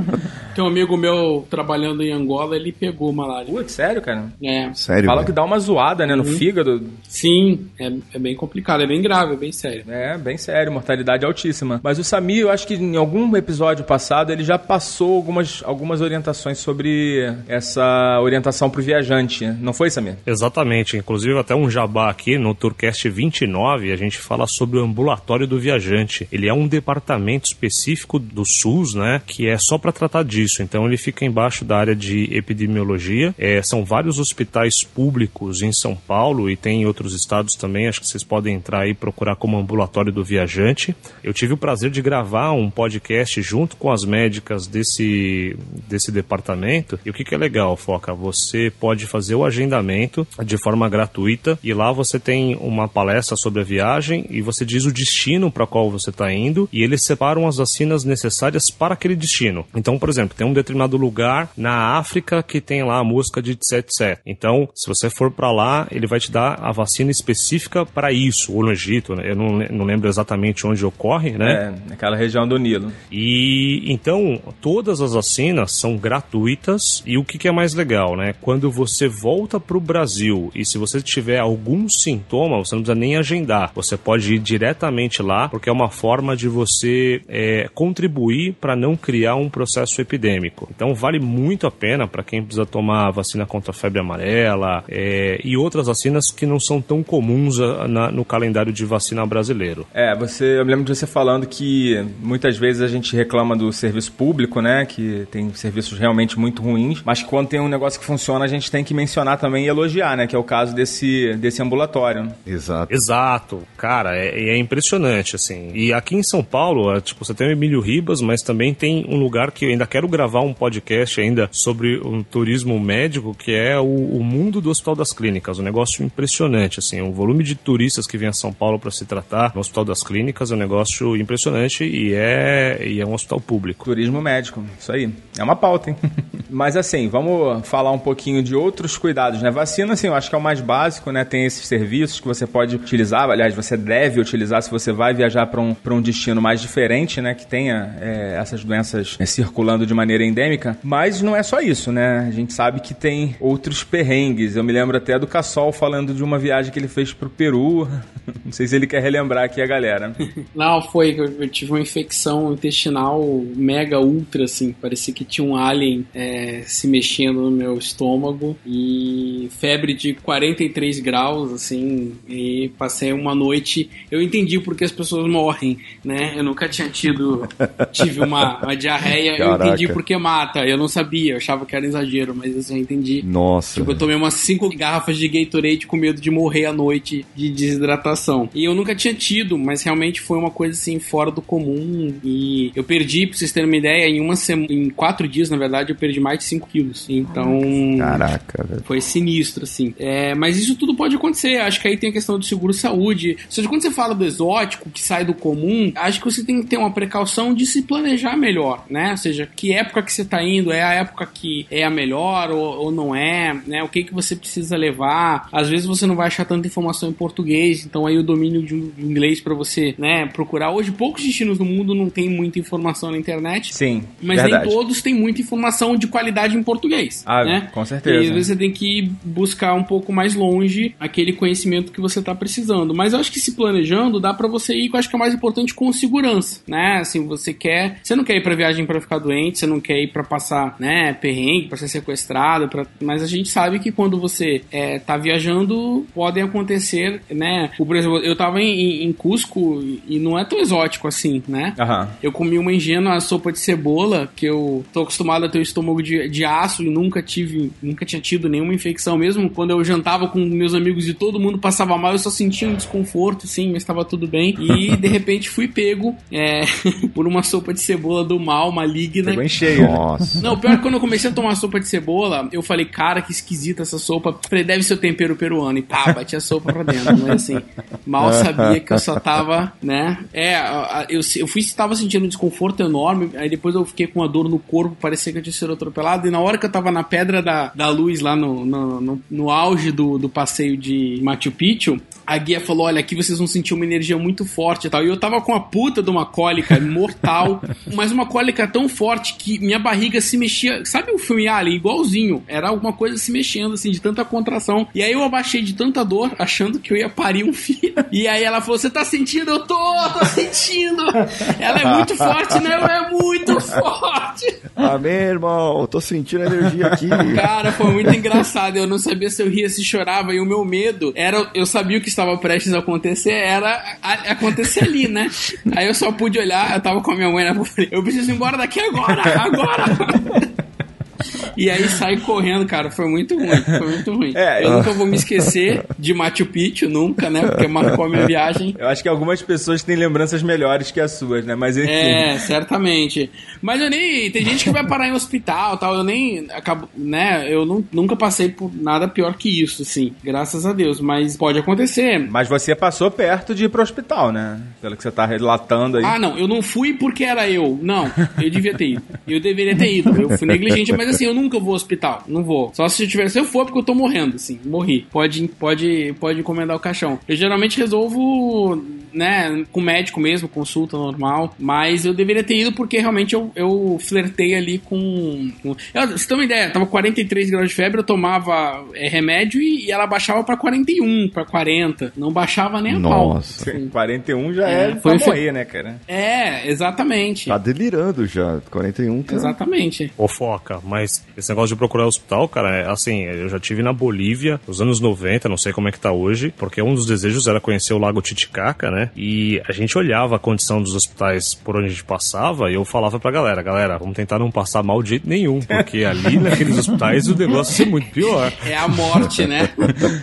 D: Tem um amigo meu trabalhando em Angola, ele pegou malária.
C: Putz, sério, cara?
D: É.
F: Sério?
C: Fala
F: velho?
C: que dá uma zoada, né? No fígado.
D: Sim, é, é bem complicado, é bem grave, é bem sério.
C: É, bem sério, mortalidade altíssima. Mas o Samir, eu acho que em algum episódio passado, ele já passou algumas, algumas orientações sobre essa orientação pro viajante. Não foi, Samir?
E: Exatamente, inclusive até um jabá aqui no Tourcast 29, a gente fala sobre o ambulatório do viajante. Ele é um departamento específico do SUS, né, que é só para tratar disso. Disso. Então ele fica embaixo da área de epidemiologia. É, são vários hospitais públicos em São Paulo e tem em outros estados também. Acho que vocês podem entrar e procurar como ambulatório do viajante. Eu tive o prazer de gravar um podcast junto com as médicas desse, desse departamento. E o que, que é legal, Foca? Você pode fazer o agendamento de forma gratuita e lá você tem uma palestra sobre a viagem e você diz o destino para qual você está indo e eles separam as vacinas necessárias para aquele destino. Então, por exemplo, tem um determinado lugar na África que tem lá a música de etc. Então, se você for para lá, ele vai te dar a vacina específica para isso, ou no Egito, né? eu não, não lembro exatamente onde ocorre, né?
C: É, naquela região do Nilo.
E: E então, todas as vacinas são gratuitas e o que, que é mais legal, né? Quando você volta para o Brasil e se você tiver algum sintoma, você não precisa nem agendar, você pode ir diretamente lá, porque é uma forma de você é, contribuir para não criar um processo epidêmico. Então, vale muito a pena para quem precisa tomar vacina contra a febre amarela é, e outras vacinas que não são tão comuns a, na, no calendário de vacina brasileiro.
C: É, você, eu me lembro de você falando que muitas vezes a gente reclama do serviço público, né? Que tem serviços realmente muito ruins, mas quando tem um negócio que funciona, a gente tem que mencionar também e elogiar, né? Que é o caso desse, desse ambulatório.
F: Exato.
E: Exato. Cara, é, é impressionante, assim. E aqui em São Paulo, é, tipo, você tem o Emílio Ribas, mas também tem um lugar que eu ainda quero gravar um podcast ainda sobre um turismo médico, que é o, o mundo do Hospital das Clínicas. Um negócio impressionante, assim. O volume de turistas que vem a São Paulo para se tratar no Hospital das Clínicas é um negócio impressionante e é, e é um hospital público.
C: Turismo médico, isso aí. É uma pauta, hein? Mas assim, vamos falar um pouquinho de outros cuidados, né? Vacina, assim, eu acho que é o mais básico, né? Tem esses serviços que você pode utilizar, aliás, você deve utilizar se você vai viajar para um, um destino mais diferente, né? Que tenha é, essas doenças é, circulando de maneira endêmica. Mas não é só isso, né? A gente sabe que tem outros perrengues. Eu me lembro até do Cassol falando de uma viagem que ele fez pro Peru. Não sei se ele quer relembrar aqui a galera.
D: Não, foi. Eu tive uma infecção intestinal mega ultra, assim. Parecia que tinha um alien é, se mexendo no meu estômago. E febre de 43 graus, assim. E passei uma noite. Eu entendi porque as pessoas morrem, né? Eu nunca tinha tido. Tive uma, uma diarreia.
F: Caraca.
D: Eu entendi porque mata. Eu não sabia. Eu achava que era exagero, mas assim, eu entendi.
F: Nossa.
D: Tipo, eu tomei umas cinco garrafas de Gatorade com medo de morrer à noite de desidratação. E eu nunca tinha tido, mas realmente foi uma coisa assim fora do comum. E eu perdi, pra vocês terem uma ideia, em uma semana, em quatro dias, na verdade, eu perdi mais de 5 quilos. Então.
F: Caraca, velho.
D: Foi sinistro, assim. É, mas isso tudo pode acontecer. Acho que aí tem a questão do seguro-saúde. Ou seja, quando você fala do exótico, que sai do comum, acho que você tem que ter uma precaução de se planejar melhor, né? Ou seja, que época que você tá indo é a época que é a melhor ou, ou não é, né? O que que você precisa levar. Às vezes você não vai achar tanta informação em português, então aí o domínio de, de inglês para você, né, procurar. Hoje poucos destinos no mundo não tem muita informação na internet.
C: Sim,
D: Mas
C: verdade.
D: nem todos têm muita informação de qualidade em português.
C: Ah,
D: né?
C: com certeza.
D: E às vezes você tem que buscar um pouco mais longe aquele conhecimento que você está precisando. Mas eu acho que se planejando, dá para você ir, que eu acho que é o mais importante, com segurança, né? Assim, você quer. Você não quer ir pra viagem para ficar doente, você não quer ir para passar, né, perrengue, pra ser sequestrado, pra... mas a gente sabe que quando você é, tá viajando, podem acontecer, né? O, por exemplo, eu tava em, em Cusco e não é tão exótico assim, né?
C: Aham.
D: Eu comi uma ingênua sopa de cebola, que eu tô acostumado a ter o estômago de, de aço e nunca tive, nunca tinha tido nenhuma infecção. Mesmo quando eu jantava com meus amigos e todo mundo passava mal, eu só sentia um desconforto, sim, mas estava tudo bem. E de repente fui pego é, por uma sopa de cebola do mal, maligna.
C: Pegou em cheio.
F: Nossa.
D: Não, pior que quando eu comecei a tomar sopa de cebola, eu falei, cara, que esquisita essa sopa. Falei, deve ser o tempero peruano. E pá, bati a sopa pra dentro. Mas assim, mal sabia que eu só tava, né? É, eu, eu fui, tava sentindo um desconforto enorme. Aí depois eu fiquei com uma dor no corpo, parecia que eu tinha sido atropelado. E na hora que eu tava na pedra da, da luz, lá no, no, no, no auge do, do passeio de Machu Picchu, a guia falou: Olha, aqui vocês vão sentir uma energia muito forte e tal. E eu tava com a puta de uma cólica mortal, mas uma cólica tão forte que minha barriga se mexia. Sabe o filme Alien? Igualzinho. Era alguma coisa se mexendo, assim, de tanta contração. E aí eu abaixei de tanta dor, achando que eu ia parir um filho. E aí ela falou: Você tá sentindo? Eu tô, tô sentindo. Ela é muito forte, não, é muito forte.
F: Amém, irmão. Eu tô sentindo a energia aqui.
D: Cara, foi muito engraçado. Eu não sabia se eu ria, se chorava. E o meu medo era. Eu sabia o que estava prestes a acontecer era a- acontecer ali, né? Aí eu só pude olhar, eu tava com a minha mãe, né? Eu preciso ir embora daqui agora, agora! E aí saí correndo, cara. Foi muito ruim. Foi muito ruim.
C: É,
D: eu nunca vou me esquecer de Machu Picchu, nunca, né? Porque marcou a minha viagem.
C: Eu acho que algumas pessoas têm lembranças melhores que as suas, né? Mas enfim.
D: É, certamente. Mas eu nem. Tem gente que vai parar em hospital tal. Eu nem. Acabo, né? Eu não- nunca passei por nada pior que isso, assim. Graças a Deus. Mas pode acontecer.
C: Mas você passou perto de ir pro hospital, né? Pelo que você tá relatando aí.
D: Ah, não, eu não fui porque era eu. Não, eu devia ter ido. Eu deveria ter ido. Eu fui negligente, mas assim, eu nunca vou ao hospital. Não vou. Só se eu tivesse, eu for porque eu tô morrendo, assim. Morri. Pode, pode, pode encomendar o caixão. Eu geralmente resolvo, né, com médico mesmo, consulta normal. Mas eu deveria ter ido porque realmente eu, eu flertei ali com. com... Eu, você tem uma ideia, tava 43 graus de febre, eu tomava é, remédio e, e ela baixava pra 41, pra 40. Não baixava nem a pau.
F: Nossa.
D: Assim.
C: 41 já é,
D: É,
C: pra
D: foi fe-
C: morrer, né, cara?
D: É, exatamente.
F: Tá delirando já. 41 tá.
D: Exatamente.
E: Ô, Foca, mas esse negócio de procurar hospital, cara, é assim, eu já tive na Bolívia nos anos 90, não sei como é que tá hoje, porque um dos desejos era conhecer o Lago Titicaca, né? E a gente olhava a condição dos hospitais por onde a gente passava e eu falava pra galera, galera, vamos tentar não passar mal de jeito nenhum, porque ali naqueles hospitais o negócio ia ser muito pior.
D: É a morte, né?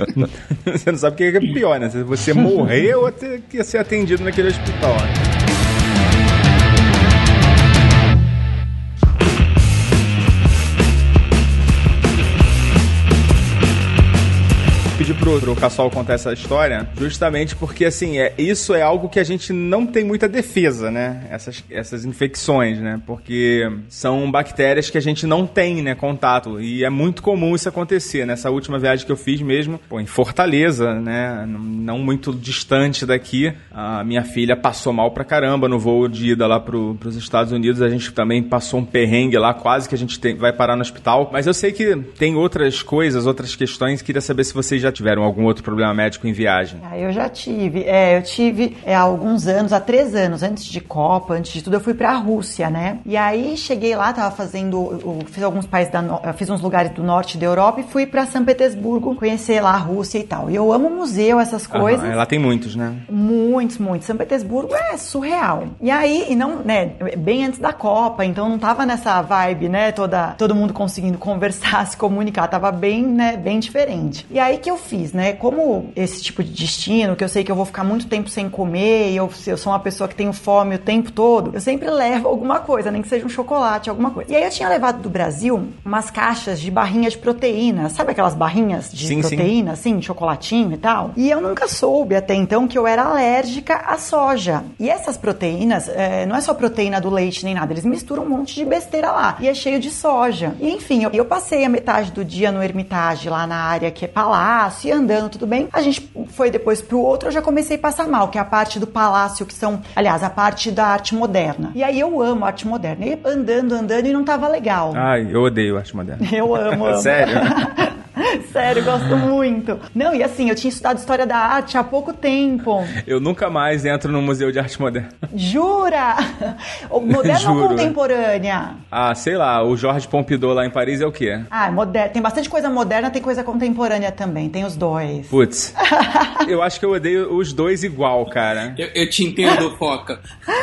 C: Você não sabe o que é pior, né? Se você morrer ou ter que ser atendido naquele hospital. né? Pedi pro, pro Cassol contar essa história, justamente porque, assim, é, isso é algo que a gente não tem muita defesa, né? Essas, essas infecções, né? Porque são bactérias que a gente não tem, né, contato. E é muito comum isso acontecer. Nessa última viagem que eu fiz mesmo, pô, em Fortaleza, né? Não- Não muito distante daqui, a minha filha passou mal pra caramba no voo de ida lá pro, pros Estados Unidos. A gente também passou um perrengue lá, quase que a gente tem- vai parar no hospital. Mas eu sei que tem outras coisas, outras questões. Queria saber se vocês já tiveram algum outro problema médico em viagem.
G: Ah, eu já tive. É, eu tive é, há alguns anos, há três anos, antes de Copa, antes de tudo, eu fui pra Rússia, né? E aí cheguei lá, tava fazendo, eu fiz alguns países da, no- fiz uns lugares do norte da Europa e fui pra São Petersburgo conhecer lá a Rússia e tal. E eu amo museu, essas coisas.
C: Aham, lá tem muitos, né?
G: Muitos, muitos. São Petersburgo é surreal. E aí, e não, né, bem antes da Copa, então não tava nessa vibe, né, toda, todo mundo conseguindo conversar, se comunicar, tava bem, né, bem diferente. E aí que eu fiz, né, como esse tipo de destino, que eu sei que eu vou ficar muito tempo sem comer, e eu, eu sou uma pessoa que tenho fome o tempo todo, eu sempre levo alguma coisa, nem que seja um chocolate, alguma coisa. E aí eu tinha levado do Brasil umas caixas de barrinhas de proteína, sabe aquelas barrinhas de
C: Sim, sim.
G: proteína, assim, chocolatinho e tal? E eu nunca soube até então que eu era alérgica à soja. E essas proteínas, é, não é só proteína do leite nem nada, eles misturam um monte de besteira lá. E é cheio de soja. E enfim, eu, eu passei a metade do dia no Hermitage, lá na área que é palácio, e andando, tudo bem. A gente foi depois pro outro, eu já comecei a passar mal, que é a parte do palácio, que são, aliás, a parte da arte moderna. E aí eu amo arte moderna. E andando, andando, e não tava legal.
C: Ai, eu odeio arte moderna.
G: Eu amo, amo.
C: Sério?
G: Sério, gosto muito. Não, e assim, eu tinha estudado história da arte há pouco tempo.
C: Eu nunca mais entro no Museu de Arte Moderna.
G: Jura? Moderna ou contemporânea?
C: Ah, sei lá, o Jorge Pompidou lá em Paris é o quê?
G: Ah, é moderna. Tem bastante coisa moderna, tem coisa contemporânea também. Tem os dois.
C: Putz. eu acho que eu odeio os dois igual, cara.
D: Eu, eu te entendo, Foca.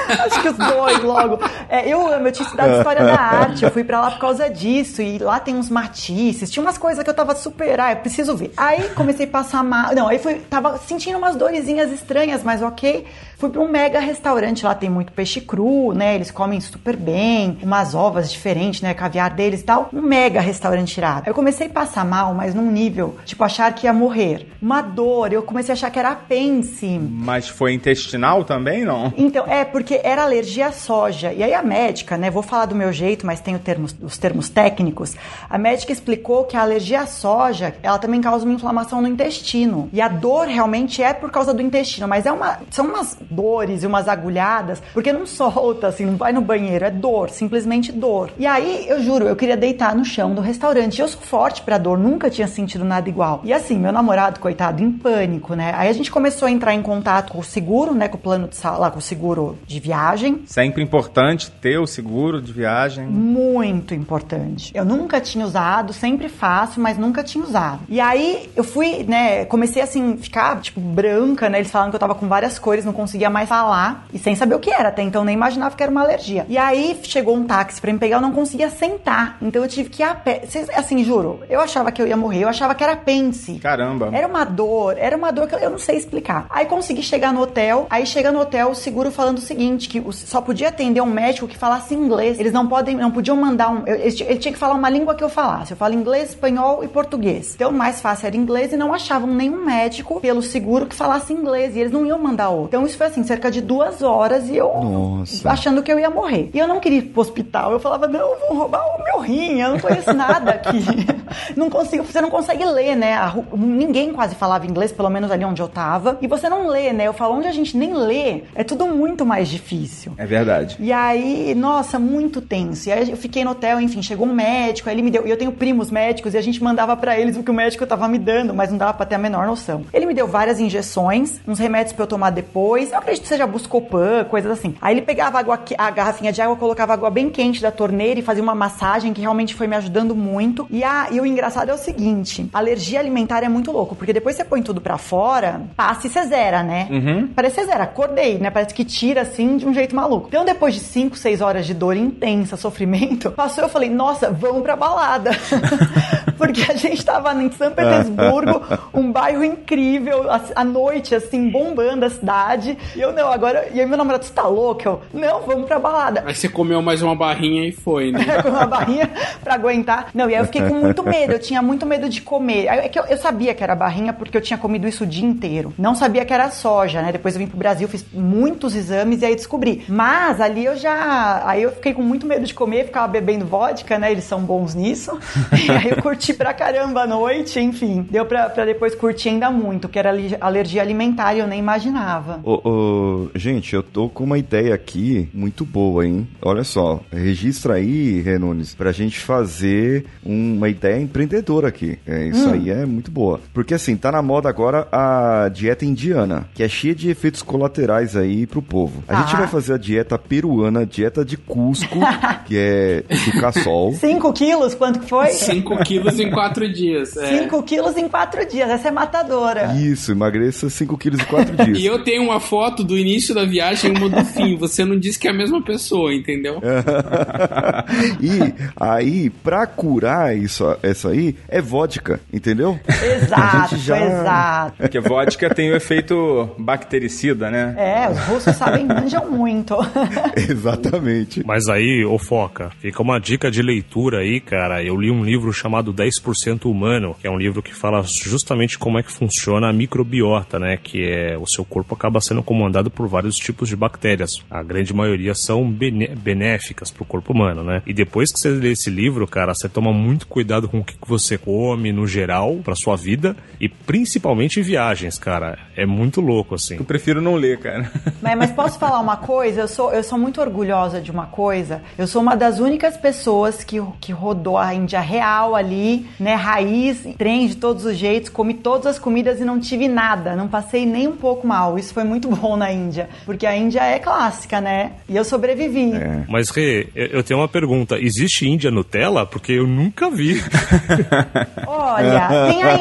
G: Acho que os dois logo. É, eu amo, eu tinha estudado história da arte, eu fui pra lá por causa disso, e lá tem uns matisses, tinha umas coisas que eu tava super, ah, eu preciso ver. Aí comecei a passar mal, não, aí fui, tava sentindo umas dorezinhas estranhas, mas ok. Fui pra um mega restaurante, lá tem muito peixe cru, né, eles comem super bem, umas ovas diferentes, né, caviar deles e tal. Um mega restaurante irado. Eu comecei a passar mal, mas num nível, tipo, achar que ia morrer. Uma dor, eu comecei a achar que era apêndice.
C: Mas foi intestinal também, não?
G: Então, é porque era alergia à soja. E aí a médica, né, vou falar do meu jeito, mas tem termos- os termos técnicos. A médica explicou que a alergia à soja, ela também causa uma inflamação no intestino. E a dor realmente é por causa do intestino, mas é uma, são umas dores e umas agulhadas, porque não solta, assim, não vai no banheiro, é dor, simplesmente dor. E aí, eu juro, eu queria deitar no chão do restaurante. Eu sou forte pra dor, nunca tinha sentido nada igual. E assim, meu namorado, coitado, em pânico, né? Aí a gente começou a entrar em contato com o seguro, né, com o plano de sala, com o seguro de viagem.
C: Sempre importante ter o seguro de viagem.
G: Muito importante. Eu nunca tinha usado, sempre faço, mas nunca tinha usado. E aí eu fui, né, comecei assim, ficar, tipo, branca, né? Eles falaram que eu tava com várias cores, não conseguia mais falar. E sem saber o que era, até então nem imaginava que era uma alergia. E aí chegou um táxi pra me pegar, eu não conseguia sentar. Então eu tive que ir a pé. Assim, juro, eu achava que eu ia morrer, eu achava que era pence.
C: Caramba.
G: Era uma dor, era uma dor que eu- não sei explicar. Aí consegui chegar no hotel, aí chega no hotel o seguro falando o seguinte, que só podia atender um médico que falasse inglês. Eles não podem, não podiam mandar um, ele, tinha- ele tinha que falar uma língua que eu falasse. Eu falo inglês, espanhol e português. Então o mais fácil era inglês e não achavam nenhum médico pelo seguro que falasse inglês e eles não iam mandar outro. Então isso foi assim, cerca de duas horas e eu
F: Nossa.
G: achando que eu ia morrer. E eu não queria ir pro hospital. Eu falava, não, vão roubar o meu rim, eu não conheço nada aqui. não consigo, você não consegue ler, né? Ninguém quase falava inglês, pelo menos ali onde eu tava. E você não lê, né? Eu falo, onde a gente nem lê, é tudo muito mais difícil.
C: É verdade.
G: E aí, nossa, muito tenso. E aí eu fiquei no hotel, enfim, chegou um médico, aí ele me deu. E eu tenho primos médicos e a gente mandava pra eles o que o médico tava me dando, mas não dava pra ter a menor noção. Ele me deu várias injeções, uns remédios pra eu tomar depois. Eu acredito que seja Buscopan, coisas assim. Aí ele pegava água, a garrafinha de água, colocava água bem quente da torneira e fazia uma massagem que realmente foi me ajudando muito. E, a, e o engraçado é o seguinte: alergia alimentar é muito louco, porque depois você põe tudo pra fora, passa e você zera, né? Parece que você zera. Acordei, né? Parece que tira assim de um jeito maluco. Então, depois de 5, 6 horas de dor intensa, sofrimento, passou eu falei, nossa, vamos pra balada. Porque a gente tava em São Petersburgo, um bairro incrível, a, a noite, assim, bombando a cidade. E eu, não, agora. E aí meu namorado, você tá louco? Eu, não, vamos pra balada.
D: Aí você comeu mais uma barrinha e foi, né?
G: com uma barrinha pra aguentar. Não, e aí eu fiquei com muito medo, eu tinha muito medo de comer. É que eu, eu sabia que era barrinha porque eu tinha comido isso o dia inteiro. Não sabia que era soja, né? Depois eu vim pro Brasil, fiz muitos exames e aí descobri. Mas ali eu já. Aí eu fiquei com muito medo de comer, ficava bebendo vodka, né? Eles são bons nisso. E aí eu curti pra caramba a noite, enfim. Deu pra, pra depois curtir ainda muito, que era alergia alimentar e eu nem imaginava.
F: Ô, ô, gente, eu tô com uma ideia aqui muito boa, hein? Olha só, registra aí, Renunes, pra gente fazer uma ideia empreendedora aqui. É, isso aí é muito boa. Porque assim, tá na moda agora a dieta indiana, que é cheia de efeitos colaterais aí pro povo. A
G: Tá.
F: gente vai fazer a dieta peruana, dieta de Cusco, que é do caçol.
G: 5 quilos, quanto que foi?
D: 5 quilos em 4 dias. É.
G: 5 quilos em 4 dias. Essa é matadora.
F: Isso, emagreça 5 quilos em 4 dias.
D: E eu tenho uma foto do início da viagem e uma do fim. Você não disse que é a mesma pessoa, entendeu?
F: e aí, pra curar isso, essa aí, é vodka, entendeu?
G: Exato,
F: já-
G: exato.
C: Porque vodka tem o efeito bactericida, né?
G: É, os russos sabem, manjam muito.
F: Exatamente.
E: Mas aí, ô Foca, fica uma dica de leitura aí, cara. Eu li um livro chamado 10% Humano, que é um livro que fala justamente como é que funciona a microbiota, né? Que é o seu corpo acaba sendo comandado por vários tipos de bactérias. A grande maioria são benéficas pro corpo humano, né? E depois que você lê esse livro, cara, você toma muito cuidado com o que você come no geral pra sua vida e principalmente em viagens, cara. É muito louco, assim.
C: Eu prefiro não ler, cara.
G: Mas, mas posso falar uma coisa? Eu sou, eu sou muito orgulhosa de uma coisa. Eu sou uma das únicas pessoas que, que rodou a Índia real ali, né? Raiz, trem de todos os jeitos, comi todas as comidas e não tive nada. Não passei nem um pouco mal. Isso foi muito bom na Índia. Porque a Índia é clássica, né? E eu sobrevivi.
E: Mas, Rê, eu tenho uma pergunta. Existe Índia Nutella? Porque eu nunca vi.
G: Olha,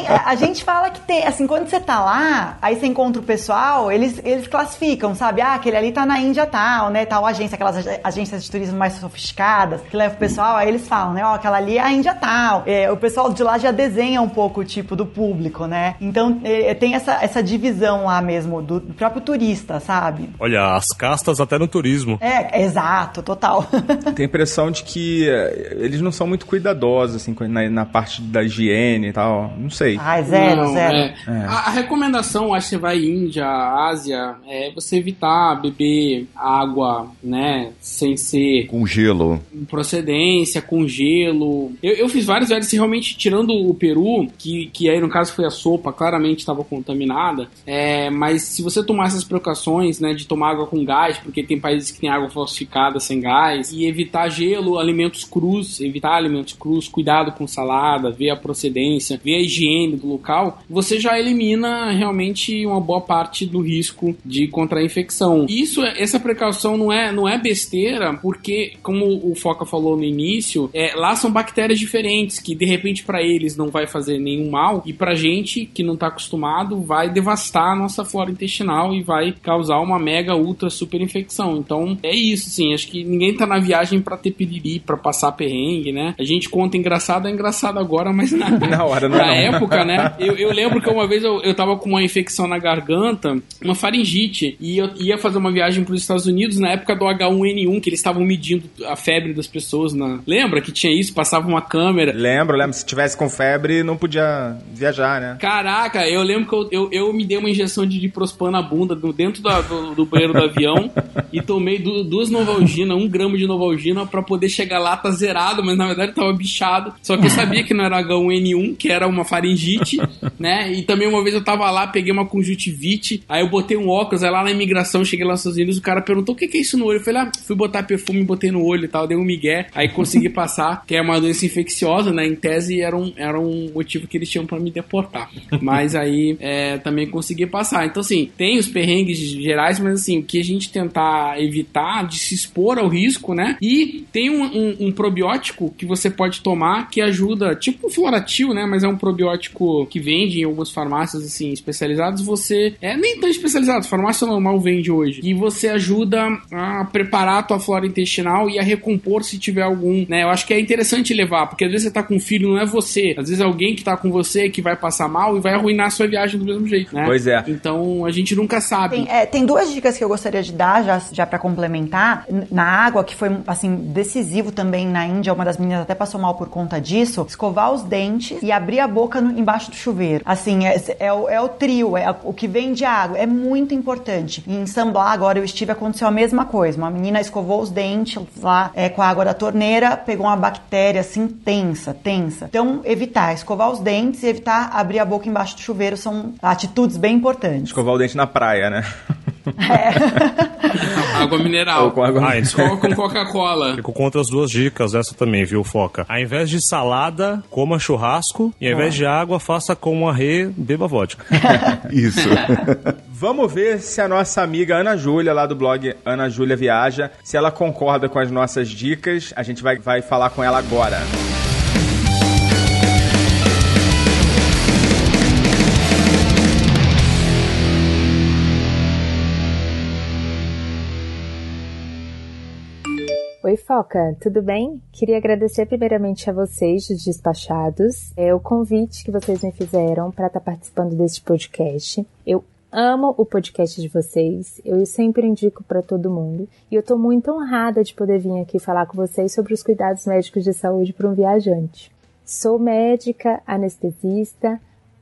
G: a, a gente fala que tem, assim, quando você tá lá, aí você encontra o pessoal, eles, eles classificam, sabe? Ah, aquele ali tá na Índia tal, né? Tal agência, aquelas ag- agências de turismo mais sofisticadas, que leva o pessoal, aí eles falam, né? Ó, aquela ali é a Índia tal. É, o pessoal de lá já desenha um pouco o tipo do público, né? Então é, tem essa, essa divisão lá mesmo, do, do próprio turista, sabe?
E: Olha, as castas até no turismo.
G: É, exato, total.
C: Tenho a impressão de que eh, eles não são muito cuidadosos, assim, na, na parte da higiene e tal. Não sei.
G: Ai, zero,
D: Não,
G: zero.
D: é. A, a recomendação, acho que você vai Índia, Ásia, é você evitar beber água, né, sem ser
F: Com gelo.
D: procedência, com gelo. Eu, eu fiz vários viagens, realmente, tirando o Peru, que, que aí no caso foi a sopa, claramente estava contaminada. É, mas se você tomar essas precauções, né, de tomar água com gás, porque tem países que tem água falsificada sem gás, e evitar gelo, alimentos crus, evitar alimentos crus, cuidado com salada, ver a procedência, ver a higiene do local, você já elimina realmente uma boa parte do risco de contrair infecção. Isso, essa precaução não é, não é besteira, porque, como o Foca falou no início, é, lá são bactérias diferentes, que de repente para eles não vai fazer nenhum mal e pra gente que não tá acostumado vai devastar a nossa flora intestinal e vai causar uma mega ultra super infecção. Então é isso, sim. Acho que ninguém tá na viagem para ter piriri, para passar perrengue, né? A gente conta engraçado, é engraçado agora, mas na,
C: Na hora, não
D: na
C: não.
D: época, né? Eu, eu lembro que uma vez eu, eu tava com uma infecção na garganta, uma faringite, e eu ia fazer uma viagem para os Estados Unidos na época do H1N1, que eles estavam medindo a febre das pessoas na. Lembra que tinha isso? Passava uma câmera.
C: Lembro, lembro. Se tivesse com febre, não podia viajar, né?
D: Caraca, eu lembro que eu, eu, eu me dei uma injeção de diprospan na bunda do- dentro da- do, do banheiro do avião e tomei du- duas Novalgina, um grama de Novalgina pra poder chegar lá, tá zerado, mas na verdade tava bichado. Só que eu sabia que não era H1N1, que era uma faringite, né? E também uma vez eu tava lá, peguei uma conjuntivite, aí eu botei um óculos, aí lá na imigração, cheguei lá nos Estados Unidos, o cara perguntou o que, que é isso no olho. Eu falei, ah, fui botar perfume, botei no olho e tal, dei um migué, aí consegui passar, que é uma doença infecciosa, né? Em tese era um, era um motivo que eles tinham pra me deportar. Mas aí é, também consegui passar. Então, assim, tem os perrengues gerais, mas assim, o que a gente tentar evitar de se expor ao risco, né? E tem um, um- um probiótico que você pode tomar que ajuda, tipo um floratil, né? Mas é um probiótico que vende em algumas farmácias, assim, especializadas. Você. É nem tão especializado, farmácia normal vende hoje. E você ajuda a preparar a tua flora intestinal e a recompor se tiver algum, né? Eu acho que é interessante levar, porque às vezes você tá com um filho, não é você. Às vezes é alguém que tá com você que vai passar mal e vai arruinar a sua viagem do mesmo jeito, né?
C: Pois é.
D: Então a gente nunca sabe.
G: Tem, é, tem duas dicas que eu gostaria de dar, já, já para complementar. Na água, que foi, assim, decisivo também na Índia, uma das meninas até passou mal por conta disso, escovar os dentes e abrir a boca no- embaixo do chuveiro. Assim, é, é o, é o trio, é o que vem de água. É muito importante. Em Samblá, agora eu estive, aconteceu a mesma coisa. Uma menina escovou os dentes lá é, com a água da torneira, pegou uma bactéria, assim, tensa, tensa. Então, evitar escovar os dentes e evitar abrir a boca embaixo do chuveiro são atitudes bem importantes.
C: Escovar o dente na praia, né?
D: Água mineral.
C: Ou com água-
E: Ah,
D: Só com Coca-Cola.
E: Fico contra as duas dicas, essa também, viu, Foca? Ao invés de salada, coma churrasco. E ao invés de água, faça como a Rê, beba vodka.
F: Isso.
C: Vamos ver se a nossa amiga Ana Júlia, lá do blog Ana Júlia Viaja, se ela concorda com as nossas dicas. A gente vai, vai falar com ela agora.
H: Oi, Foca, tudo bem? Queria agradecer primeiramente a vocês, os despachados, é, o convite que vocês me fizeram para estar participando deste podcast. Eu amo o podcast de vocês, eu sempre indico para todo mundo e eu estou muito honrada de poder vir aqui falar com vocês sobre os cuidados médicos de saúde para um viajante. Sou médica, anestesista,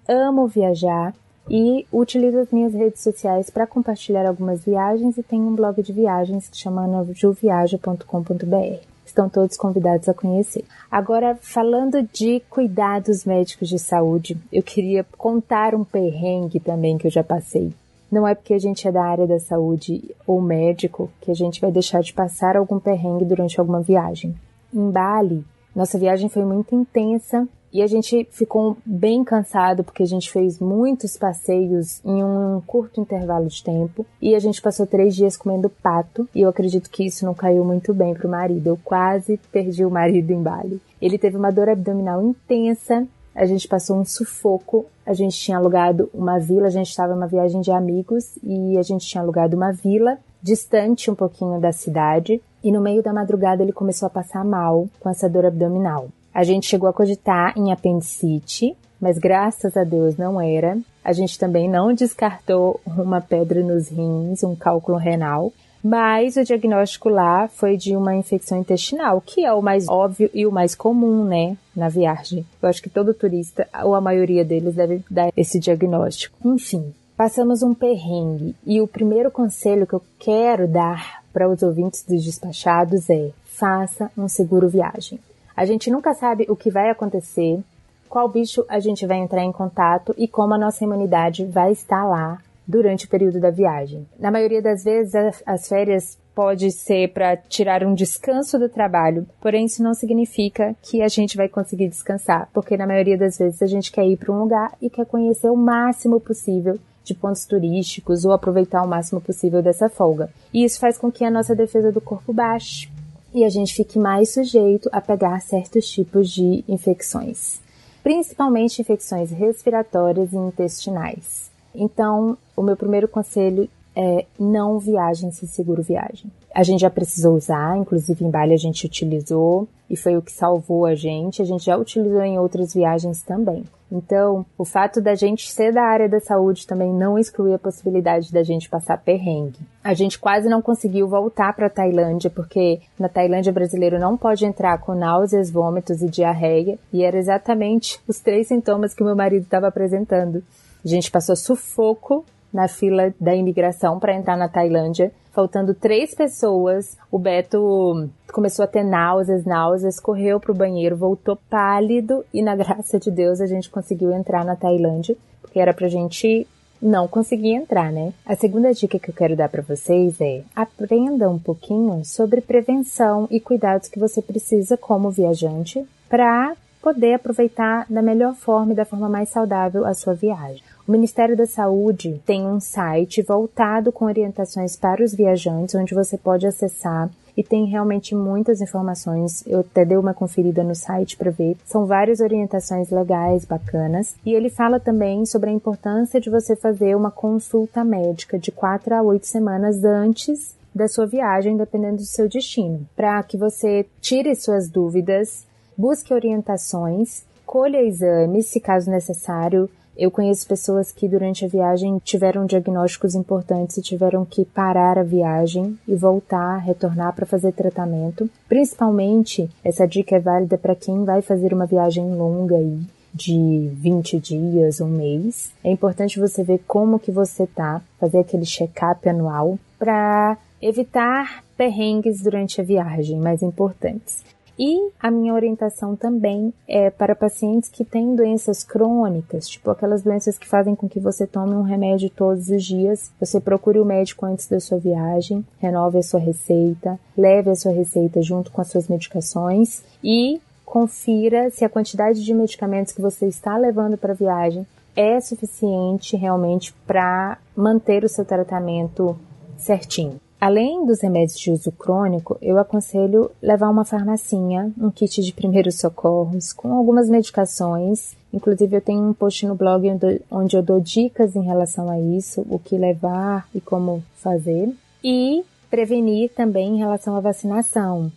H: amo viajar e utilizo as minhas redes sociais para compartilhar algumas viagens e tenho um blog de viagens que chama novojuviaja.com.br. Estão todos convidados a conhecer. Agora, falando de cuidados médicos de saúde, eu queria contar um perrengue também que eu já passei. Não é porque a gente é da área da saúde ou médico que a gente vai deixar de passar algum perrengue durante alguma viagem. Em Bali, nossa viagem foi muito intensa e a gente ficou bem cansado porque a gente fez muitos passeios em um curto intervalo de tempo. E a gente passou três dias comendo pato. E eu acredito que isso não caiu muito bem pro marido. Eu quase perdi o marido em Bali. Ele teve uma dor abdominal intensa, a gente passou um sufoco, a gente tinha alugado uma vila, a gente estava em uma viagem de amigos. E a gente tinha alugado uma vila distante um pouquinho da cidade. E no meio da madrugada ele começou a passar mal com essa dor abdominal. A gente chegou a cogitar em apendicite, mas graças a Deus não era. A gente também não descartou uma pedra nos rins, um cálculo renal. Mas o diagnóstico lá foi de uma infecção intestinal, que é o mais óbvio e o mais comum, né, na viagem. Eu acho que todo turista, ou a maioria deles, deve dar esse diagnóstico. Enfim, passamos um perrengue. E o primeiro conselho que eu quero dar para os ouvintes dos despachados é: faça um seguro viagem. A gente nunca sabe o que vai acontecer, qual bicho a gente vai entrar em contato e como a nossa imunidade vai estar lá durante o período da viagem. Na maioria das vezes, as férias pode ser para tirar um descanso do trabalho, porém isso não significa que a gente vai conseguir descansar, porque na maioria das vezes a gente quer ir para um lugar e quer conhecer o máximo possível de pontos turísticos ou aproveitar o máximo possível dessa folga. E isso faz com que a nossa defesa do corpo baixe e a gente fique mais sujeito a pegar certos tipos de infecções. principalmente infecções respiratórias e intestinais. Então, o meu primeiro conselho é não viagem sem seguro viagem. A gente já precisou usar, inclusive em Bali a gente utilizou e foi o que salvou a gente. A gente já utilizou em outras viagens também. Então, o fato da gente ser da área da saúde também não exclui a possibilidade da gente passar perrengue. A gente quase não conseguiu voltar para a Tailândia, porque na Tailândia brasileiro não pode entrar com náuseas, vômitos e diarreia, e era exatamente os três sintomas que o meu marido estava apresentando. A gente passou sufoco na fila da imigração para entrar na Tailândia. Faltando três pessoas, o Beto começou a ter náuseas, náuseas, correu pro banheiro, voltou pálido e na graça de Deus a gente conseguiu entrar na Tailândia, porque era pra gente não conseguir entrar, né? A segunda dica que eu quero dar para vocês é: aprenda um pouquinho sobre prevenção e cuidados que você precisa como viajante para poder aproveitar da melhor forma e da forma mais saudável a sua viagem. O Ministério da Saúde tem um site voltado com orientações para os viajantes, onde você pode acessar e tem realmente muitas informações. Eu até dei uma conferida no site para ver. São várias orientações legais, bacanas. E ele fala também sobre a importância de você fazer uma consulta médica de 4 a 8 semanas antes da sua viagem, dependendo do seu destino, para que você tire suas dúvidas, busque orientações, colha exames, se caso necessário, eu conheço pessoas que durante a viagem tiveram diagnósticos importantes e tiveram que parar a viagem e voltar, retornar para fazer tratamento. Principalmente, essa dica é válida para quem vai fazer uma viagem longa aí de 20 dias, um mês. É importante você ver como que você tá, fazer aquele check-up anual para evitar perrengues durante a viagem mais importantes. E a minha orientação também é para pacientes que têm doenças crônicas, tipo aquelas doenças que fazem com que você tome um remédio todos os dias. Você procure o médico antes da sua viagem, renove a sua receita, leve a sua receita junto com as suas medicações e confira se a quantidade de medicamentos que você está levando para a viagem é suficiente realmente para manter o seu tratamento certinho. Além dos remédios de uso crônico, eu aconselho levar uma farmacinha, um kit de primeiros socorros, com algumas medicações. Inclusive, eu tenho um post no blog onde eu dou dicas em relação a isso, o que levar e como fazer. E prevenir também em relação à vacinação.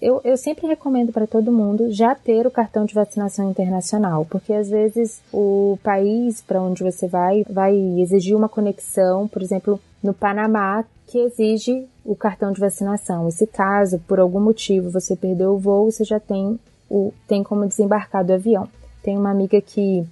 H: Eu, eu, sempre recomendo para todo mundo já ter o cartão de vacinação internacional, porque às vezes o país para onde você vai vai exigir uma conexão, por exemplo, no Panamá, que exige o cartão de vacinação. E se caso, por algum motivo, você perdeu o voo, você já tem, o, tem como desembarcar do avião. Tem uma amiga que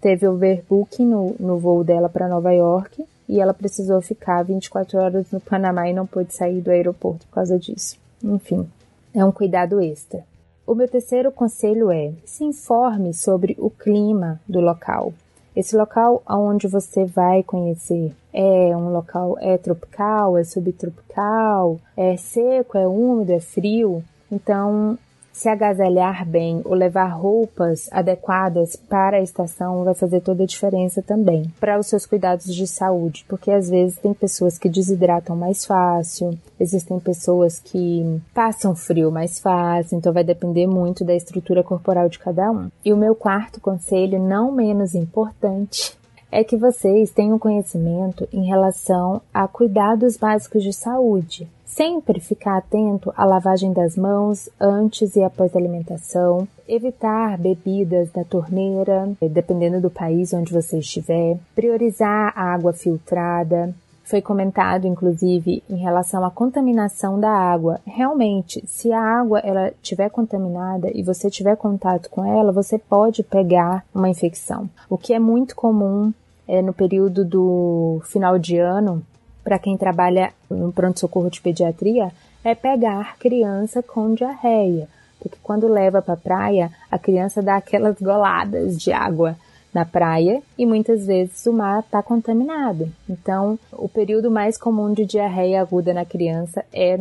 H: teve overbooking no, no voo dela para Nova York e ela precisou ficar 24 horas no Panamá e não pôde sair do aeroporto por causa disso. Enfim, é um cuidado extra. O meu terceiro conselho é: se informe sobre o clima do local. Esse local aonde você vai conhecer é um local é tropical, é subtropical, é seco, é úmido, é frio. Então, se agasalhar bem ou levar roupas adequadas para a estação vai fazer toda a diferença também para os seus cuidados de saúde, porque às vezes tem pessoas que desidratam mais fácil, existem pessoas que passam frio mais fácil, então vai depender muito da estrutura corporal de cada um. E o meu quarto conselho, não menos importante, é que vocês tenham conhecimento em relação a cuidados básicos de saúde. Sempre ficar atento à lavagem das mãos antes e após a alimentação, evitar bebidas da torneira, dependendo do país onde você estiver, priorizar a água filtrada, foi comentado, inclusive, em relação à contaminação da água. Realmente, se a água ela estiver contaminada e você tiver contato com ela, você pode pegar uma infecção. O que é muito comum é, no período do final de ano, para quem trabalha no pronto-socorro de pediatria, é pegar criança com diarreia. Porque quando leva para a praia, a criança dá aquelas goladas de água na praia e muitas vezes o mar está contaminado. Então, o período mais comum de diarreia aguda na criança é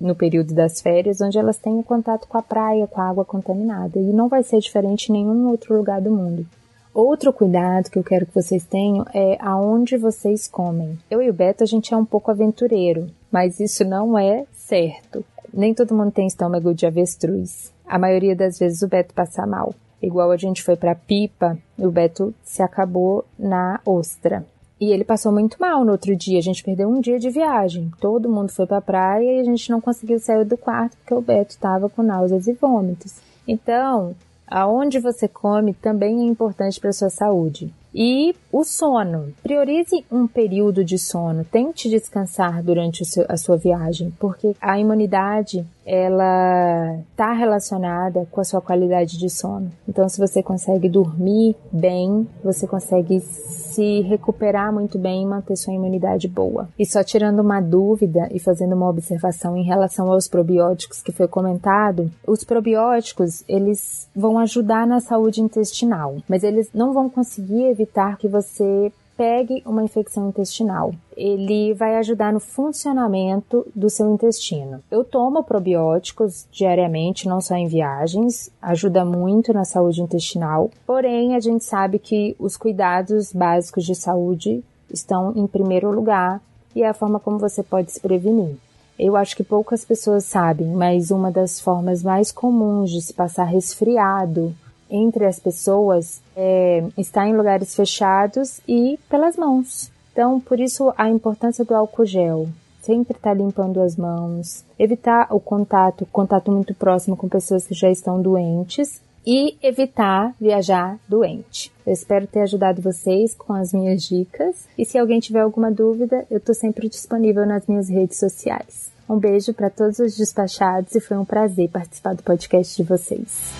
H: no período das férias, onde elas têm contato com a praia, com a água contaminada. E não vai ser diferente em nenhum outro lugar do mundo. Outro cuidado que eu quero que vocês tenham é aonde vocês comem. Eu e o Beto, a gente é um pouco aventureiro, mas isso não é certo. Nem todo mundo tem estômago de avestruz. A maioria das vezes o Beto passa mal. igual a gente foi para Pipa, o Beto se acabou na ostra. E ele passou muito mal no outro dia. A gente perdeu um dia de viagem. Todo mundo foi para a praia e a gente não conseguiu sair do quarto porque o Beto estava com náuseas e vômitos. Então, aonde você come também é importante para sua saúde. E o sono. Priorize um período de sono. Tente descansar durante a sua viagem, porque a imunidade ela está relacionada com a sua qualidade de sono. Então, se você consegue dormir bem, você consegue se recuperar muito bem e manter sua imunidade boa. E só tirando uma dúvida e fazendo uma observação em relação aos probióticos que foi comentado, os probióticos eles vão ajudar na saúde intestinal, mas eles não vão conseguir evitar que você pegue uma infecção intestinal. Ele vai ajudar no funcionamento do seu intestino. Eu tomo probióticos diariamente, não só em viagens, ajuda muito na saúde intestinal. Porém, a gente sabe que os cuidados básicos de saúde estão em primeiro lugar e é a forma como você pode se prevenir. Eu acho que poucas pessoas sabem, mas uma das formas mais comuns de se passar resfriado entre as pessoas é, está em lugares fechados e pelas mãos. Então, por isso a importância do álcool gel. Sempre estar tá limpando as mãos, evitar o contato, contato muito próximo com pessoas que já estão doentes e evitar viajar doente. Eu espero ter ajudado vocês com as minhas dicas e se alguém tiver alguma dúvida, eu estou sempre disponível nas minhas redes sociais. Um beijo para todos os despachados e foi um prazer participar do podcast de vocês.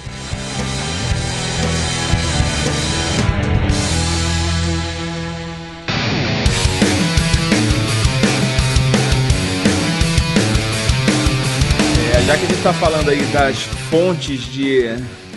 C: Já que a gente está falando aí das fontes de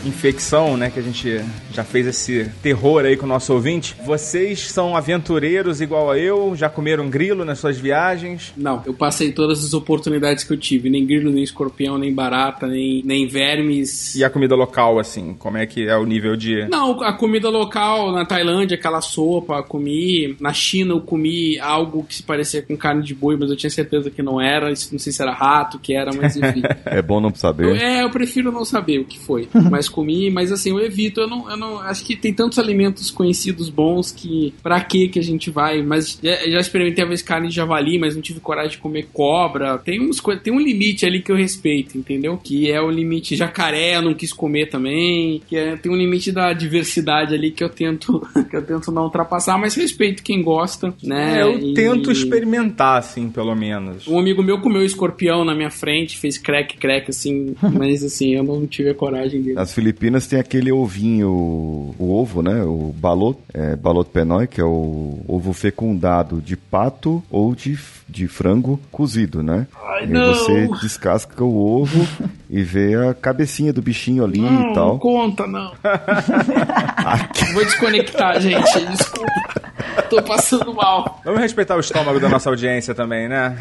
C: infecção, né? Que a gente já fez esse terror aí com o nosso ouvinte. Vocês são aventureiros igual a eu? Já comeram grilo nas suas viagens?
D: Não, eu passei todas as oportunidades que eu tive. Nem grilo, nem escorpião, nem barata, nem, nem vermes.
C: E a comida local, assim? Como é que é o nível de...
D: Não, a comida local na Tailândia, aquela sopa, comi. Na China eu comi algo que se parecia com carne de boi, mas eu tinha certeza que não era. Não sei se era rato, que era, mas enfim.
F: é bom não saber. Eu,
D: é, eu prefiro não saber o que foi. mas comi, mas assim, eu evito. Eu não, eu não. Acho que tem tantos alimentos conhecidos bons que. Pra que que a gente vai? Mas já, já experimentei a vez carne de javali, mas não tive coragem de comer cobra. Tem, uns, tem um limite ali que eu respeito, entendeu? Que é o limite jacaré, eu não quis comer também. Que é, tem um limite da diversidade ali que eu tento, que eu tento não ultrapassar, mas respeito quem gosta, né?
C: É, eu e... tento experimentar, assim, pelo menos.
D: Um amigo meu comeu escorpião na minha frente, fez crack, crack, assim, mas assim, eu não tive a coragem dele.
F: Nas Filipinas tem aquele ovinho, o ovo, né? O balot, é, balot penoi, que é o ovo fecundado de pato ou de, de frango cozido, né?
D: Ai,
F: e
D: não.
F: você descasca o ovo e vê a cabecinha do bichinho ali
D: não,
F: e tal.
D: Não conta, não. Vou desconectar, gente. Desculpa. Tô passando mal.
C: Vamos respeitar o estômago da nossa audiência também, né?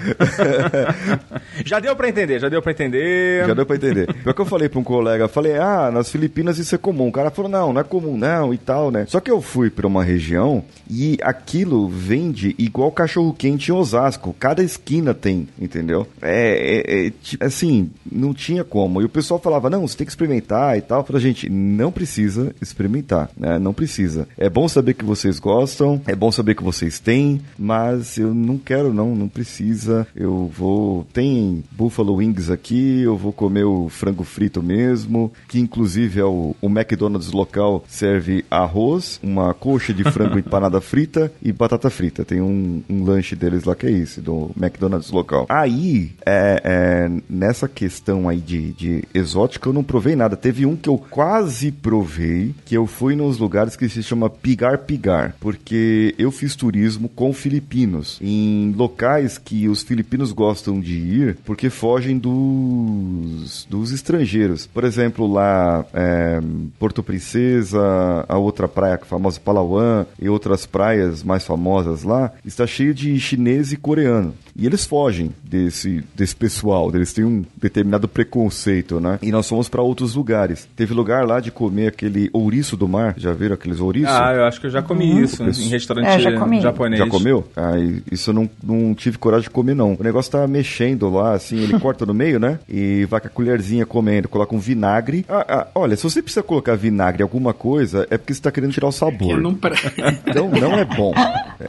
C: já deu pra entender, já deu pra entender.
F: Já deu pra entender. Pior que eu falei pra um colega, falei, ah, nas Filipinas isso é comum. O cara falou, não, não é comum não e tal, né? Só que eu fui pra uma região e aquilo vende igual cachorro quente em Osasco. Cada esquina tem, entendeu? É, é, é assim, não tinha como. E o pessoal falava, não, você tem que experimentar e tal. Eu falei, gente, não precisa experimentar, né? Não precisa. É bom saber que vocês gostam, é bom saber que vocês têm, mas eu não quero não, não precisa. Eu vou... Tem Buffalo Wings aqui, eu vou comer o frango frito mesmo, que inclusive é o, o McDonald's local serve arroz, uma coxa de frango empanada frita e batata frita. Tem um, um lanche deles lá que é esse, do McDonald's local. Aí, é, é, nessa questão aí de, de exótica, eu não provei nada. Teve um que eu quase provei, que eu fui nos lugares que se chama Pigar Pigar, porque eu fiz turismo com filipinos, em locais que os filipinos gostam de ir, porque fogem dos, dos estrangeiros. Por exemplo, lá, é, Porto Princesa, a outra praia famosa, Palawan, e outras praias mais famosas lá, está cheio de chinês e coreano. E eles fogem desse, desse pessoal, eles têm um determinado preconceito, né? E nós fomos para outros lugares. Teve lugar lá de comer aquele ouriço do mar, já viram aqueles ouriços?
C: Ah, eu acho que eu já comi isso
F: Isso.
C: em restaurante
G: É, já comi.
C: japonês.
F: Já comeu? Ah, isso eu não, não tive coragem de comer, não. O negócio tá mexendo lá, assim, ele corta no meio, né? E vai com a colherzinha comendo, coloca um vinagre. Ah, ah, olha, se você precisa colocar vinagre em alguma coisa, é porque você tá querendo tirar o sabor.
D: não pre...
F: Então não é bom.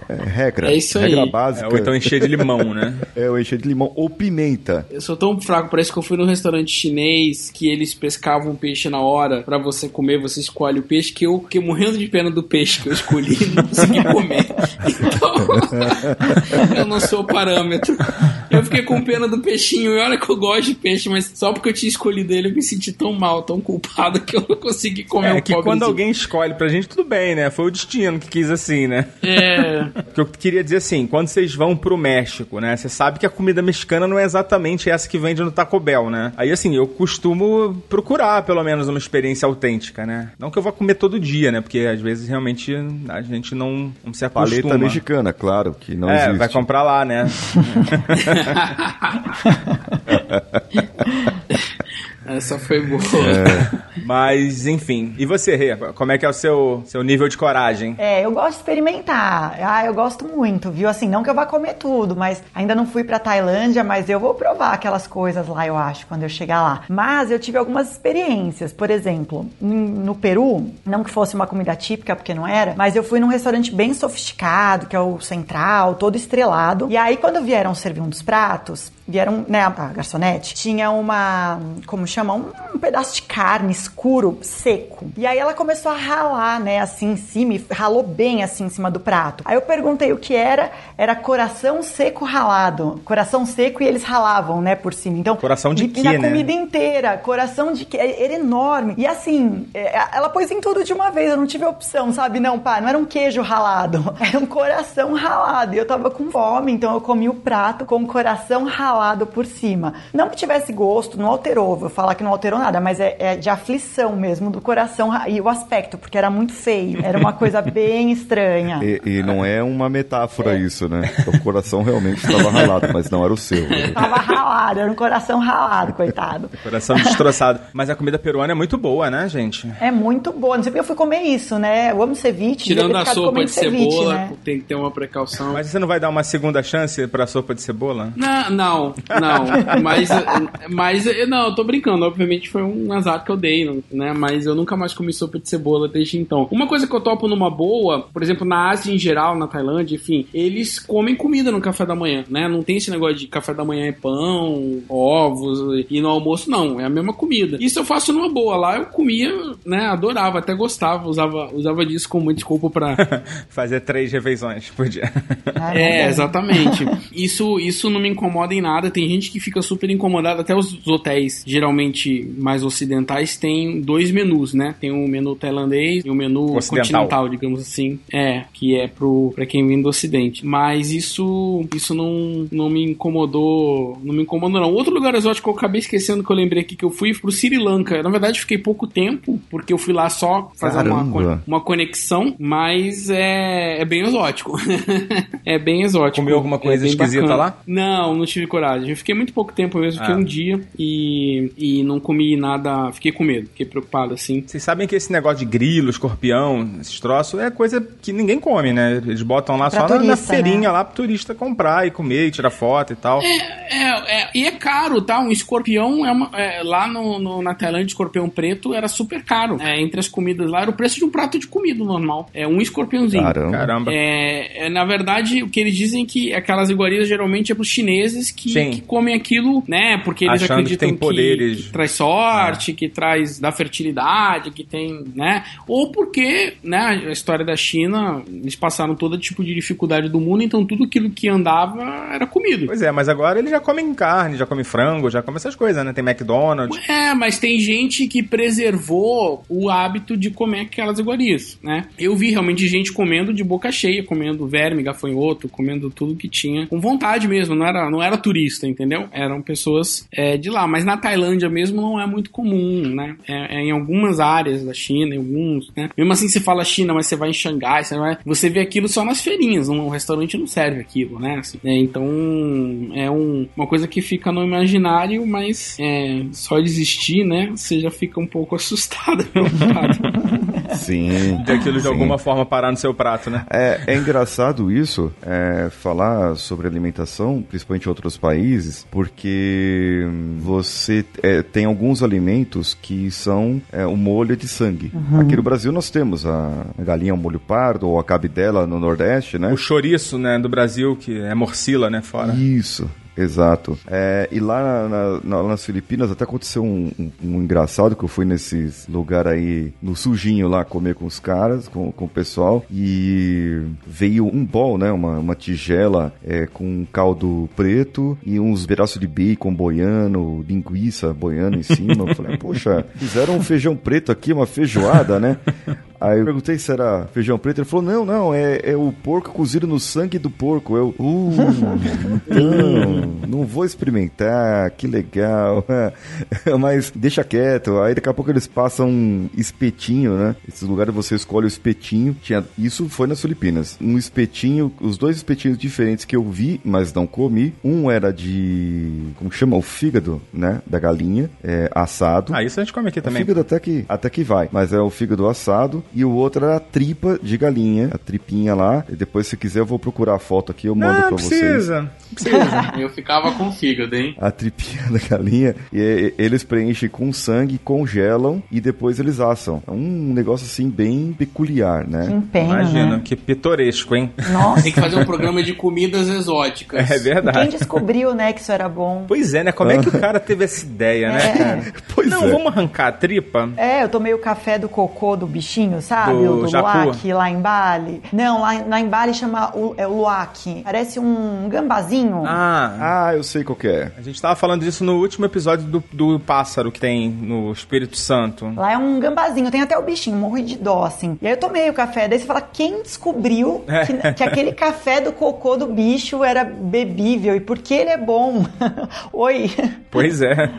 F: É, é regra.
D: É isso
F: regra
D: aí.
F: básica.
C: É, ou então encher de limão, né?
F: É o encher de limão ou pimenta.
D: Eu sou tão fraco, parece que eu fui num restaurante chinês que eles pescavam peixe na hora pra você comer, você escolhe o peixe, que eu fiquei morrendo de pena do peixe que eu escolhi e não consegui comer. Então, eu não sou o parâmetro. Eu fiquei com pena do peixinho, e olha que eu gosto de peixe, mas só porque eu tinha escolhido ele eu me senti tão mal, tão culpado que eu não consegui comer
C: É
D: um
C: que quando alguém escolhe pra gente, tudo bem, né? Foi o destino que quis assim, né?
D: É,
C: O que eu queria dizer assim, quando vocês vão pro México, né? Você sabe que a comida mexicana não é exatamente essa que vende no Taco Bell, né? Aí assim, eu costumo procurar pelo menos uma experiência autêntica, né? Não que eu vá comer todo dia, né? Porque às vezes realmente a gente não, não se acostuma.
F: Paleta mexicana, claro, que não
C: é,
F: existe.
C: vai comprar lá, né?
D: essa foi boa.
C: Mas, enfim. E você, Rê? Como é que é o seu, seu nível de coragem?
G: É, eu gosto de experimentar. Ah, eu gosto muito, viu? Assim, não que eu vá comer tudo, mas ainda não fui pra Tailândia, mas eu vou provar aquelas coisas lá, eu acho, quando eu chegar lá. Mas eu tive algumas experiências. Por exemplo, em- no Peru, não que fosse uma comida típica, porque não era, mas eu fui num restaurante bem sofisticado, que é o Central, todo estrelado. E aí, quando vieram servir um dos pratos, vieram, né, a garçonete, tinha uma, como chama, um, um pedaço de carne escuro, seco. E aí ela começou a ralar, né, assim em cima, e ralou bem assim em cima do prato. Aí eu perguntei o que era, era coração seco ralado. Coração seco e eles ralavam, né, por cima. Então,
C: Coração de
G: e,
C: quê,
G: e na
C: né?
G: comida inteira, coração de que era enorme. E assim, é, ela pôs em tudo de uma vez, eu não tive opção, sabe? Não, pá, não era um queijo ralado, era um coração ralado. E eu tava com fome, então eu comi o prato com o coração ralado por cima. Não que tivesse gosto, não alterou, vou falar que não alterou nada, mas é, é de aflição mesmo do coração ra- e o aspecto, porque era muito feio, era uma coisa bem estranha.
F: E, e não é uma metáfora isso, né? O coração realmente estava ralado, mas não era o seu. né?
G: Tava ralado, era um coração ralado, coitado.
C: Coração destroçado. Mas a comida peruana é muito boa, né, gente?
G: É muito boa. Não sei porque eu fui comer isso, né? Eu amo ceviche.
D: Tirando a sopa
G: comendo
D: de cebola,
G: né?
D: tem que ter uma precaução.
C: Mas você não vai dar uma segunda chance pra sopa de cebola?
D: Não, não, não. Mas, mas não, eu tô brincando. Obviamente foi um azar que eu dei, não- né? Mas eu nunca mais comi sopa de cebola desde então. Uma coisa que eu topo numa boa, por exemplo, na Ásia em geral, na Tailândia, enfim, eles comem comida no café da manhã, né? Não tem esse negócio de café da manhã é pão, ovos e no almoço não, é a mesma comida. Isso eu faço numa boa. Lá eu comia, né? Adorava, até gostava, usava, usava disso como desculpa pra
C: Fazer três refeições por dia.
D: É, exatamente. Isso, isso não me incomoda em nada. Tem gente que fica super incomodada. Até os hotéis, geralmente mais ocidentais, têm dois menus, né? Tem um menu tailandês e um menu
C: Ocidental.
D: continental, digamos assim. É, que é pro, pra quem vem do ocidente. Mas isso, isso não, não me incomodou. Não me incomodou, não. Outro lugar exótico que eu acabei esquecendo que eu lembrei aqui que eu fui pro Sri Lanka. Na verdade, fiquei pouco tempo, porque eu fui lá só fazer uma,
F: Caramba.
D: uma conexão, mas é, é bem exótico. é bem exótico.
C: Comeu alguma coisa
D: É
C: esquisita
D: bacana.
C: lá?
D: Não, não tive coragem. Eu fiquei muito pouco tempo mesmo, fiquei
C: Ah.
D: um dia e, e não comi nada. Fiquei com medo, fiquei preocupado assim.
C: Vocês sabem que esse negócio de grilo, escorpião, esses troços, é coisa que ninguém come, né? Eles botam lá
G: Pra
C: só na- na,
G: turista,
C: feirinha
G: né?
C: lá pro turista comprar e comer e tirar foto e tal.
D: É, é, e é caro, tá? Um escorpião é, uma- é, lá no, no- na Tailândia, escorpião preto era super caro. É, entre as comidas lá era o preço de um prato de comida normal. É um escorpiãozinho.
F: Caramba.
C: Caramba.
D: É, é, na verdade, o que eles dizem é que aquelas iguarias geralmente é pros chineses que,
C: Sim.
D: que comem aquilo, né? Porque eles
C: Achando que
D: acreditam
C: tem poderes. É.
D: que traz sorte, que traz da fertilidade, que tem, né? Ou porque, né, a história da China, eles passaram todo tipo de dificuldade do mundo, então tudo aquilo que andava era comido.
C: Pois é, mas agora eles já comem carne, já comem frango, já comem essas coisas, né? Tem McDonald's.
D: É, mas tem gente que preservou o hábito de comer aquelas iguarias, né? Eu vi realmente gente comendo de boca cheia, comendo verme, gafanhoto, comendo tudo que tinha, com vontade mesmo, não era, não era turista, entendeu? Eram pessoas é, de lá. Mas na Tailândia mesmo não é muito comum, né? É, é em algumas áreas da China, em alguns, né? Mesmo assim você fala China, mas você vai em Xangai, você, vai, você vê aquilo só nas feirinhas, um restaurante não serve aquilo, né? Assim, né? Então é um, uma coisa que fica no imaginário, mas é, só de existir, né? Você já fica um pouco assustado.
F: Sim.
C: De aquilo de
F: sim.
C: alguma forma parar no seu prato, né?
F: É, é engraçado isso, é, falar sobre alimentação, principalmente em outros países, porque você é, tem alguns alimentos que são é, o molho de sangue. Aqui no Brasil nós temos a, a galinha ao molho pardo ou a cabidela no Nordeste, né?
C: O chouriço, né, do Brasil, que é morcila, né, fora.
F: Isso. Exato. É, e lá na- na- nas Filipinas até aconteceu um, um- um engraçado que eu fui nesses lugar aí, no sujinho lá, comer com os caras, com, com o pessoal, e veio um bol, né? Uma, uma tigela é, com um caldo preto e uns pedaços de bacon boiano, linguiça boiano em cima. Eu falei, poxa, fizeram um feijão preto aqui, uma feijoada, né? Aí eu perguntei se era feijão preto. Ele falou: não, não, é, é o porco cozido no sangue do porco. Eu, uh, então, não vou experimentar, que legal. Mas deixa quieto. Aí daqui a pouco eles passam um espetinho, né? Esses lugares você escolhe o espetinho. Tinha, isso foi nas Filipinas. Um espetinho, os dois espetinhos diferentes que eu vi, mas não comi. Um era de. Como chama? O fígado, né? Da galinha, é, assado.
C: Ah, isso a gente come aqui
F: O
C: também.
F: fígado até que, até que vai, mas é o fígado assado e o outro era a tripa de galinha, a tripinha lá. E depois, se quiser, eu vou procurar a foto aqui, eu mando
C: Não,
F: pra
C: não
F: vocês.
C: precisa. Não precisa.
D: Eu ficava com fígado, hein?
F: A tripinha da galinha, e, e- eles preenchem com sangue, congelam e depois eles assam. É um negócio assim bem peculiar,
G: Que
F: né?
G: empenho,
C: Imagina,
G: né?
C: que pitoresco, hein?
G: Nossa.
D: Tem que fazer um programa de comidas exóticas.
C: É
G: Quem
C: verdade.
G: descobriu, né, que isso era bom?
C: Pois é, né? Como é que o cara teve essa ideia, né,
G: É.
C: cara?
F: Pois
C: não,
F: é.
C: vamos arrancar a tripa?
G: É, eu tomei o café do cocô do bichinho, sabe?
C: Do
G: o do
C: jacu.
G: luac lá em Bali. Não, lá, lá em Bali chama o, é o luac. Parece um gambazinho.
C: Ah,
F: Ah, eu sei qual que é.
C: a gente tava falando disso no último episódio do, do pássaro que tem no Espírito Santo.
G: Lá é um gambazinho, tem até o bichinho, morro de dó, assim. E aí eu tomei o café, daí você fala, quem descobriu que, que aquele café do cocô do bicho era bebível e por que ele é bom? Oi,
C: Pois é.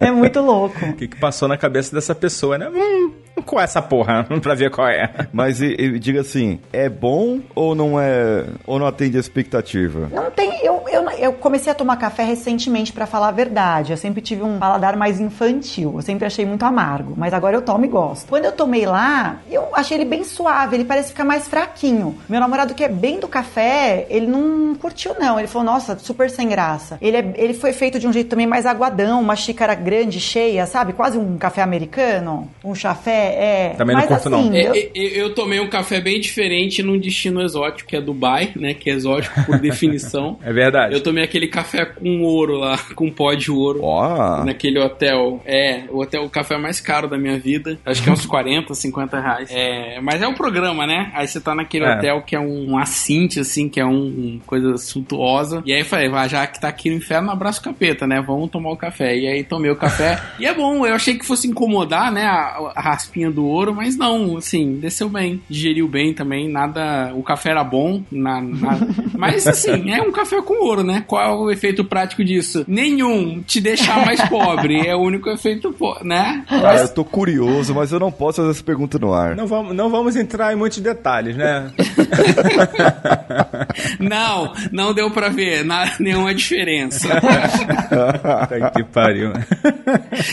G: é muito louco.
C: O que, que passou na cabeça dessa pessoa, né? Hum, qual é essa porra? pra ver qual é.
F: Mas e- e diga assim, é bom ou não é. ou não atende a expectativa?
G: Não tem. Eu, eu, eu comecei a tomar café recentemente, pra falar a verdade. Eu sempre tive um paladar mais infantil. Eu sempre achei muito amargo. Mas agora eu tomo e gosto. Quando eu tomei lá, eu achei ele bem suave. Ele parece ficar mais fraquinho. Meu namorado, que é bem do café, ele não curtiu, não. Ele falou, nossa, super sem graça. Ele, é, ele foi feito de um jeito também mais aguadão, uma xícara grande, cheia, sabe? Quase um café americano. Um chafé, é.
C: Também não curto, não.
G: assim,
D: É,
G: eu-
D: é, é, eu tomei um café bem diferente num destino exótico, que é Dubai, né? Que é exótico por definição.
C: É verdade.
D: Eu tomei aquele café com ouro lá, com pó de ouro.
F: Ó,
D: Naquele hotel. É, o hotel, o café mais caro da minha vida. Acho que é uns 40, 50 reais. É, mas é um programa, né? Aí você tá naquele
C: É.
D: hotel que é um assinte, assim, que é um, um coisa suntuosa. E aí eu falei, vai, já que tá aqui no inferno, abraço o capeta, né? Vamos tomar o café. E aí tomei o café. e é bom, eu achei que fosse incomodar, né? A, a raspinha do ouro, mas não, assim, desceu bem. Digeriu bem também, nada. O café era bom, na, na- mas assim, é um café com ouro, né? Qual é o efeito prático disso? Nenhum. Te deixar mais pobre. É o único efeito, né?
F: cara, eu tô curioso, mas eu não posso fazer essa pergunta no ar.
C: Não vamos, não vamos entrar em muitos detalhes, né?
D: Não, não deu pra ver na, nenhuma diferença.
C: Puta que pariu.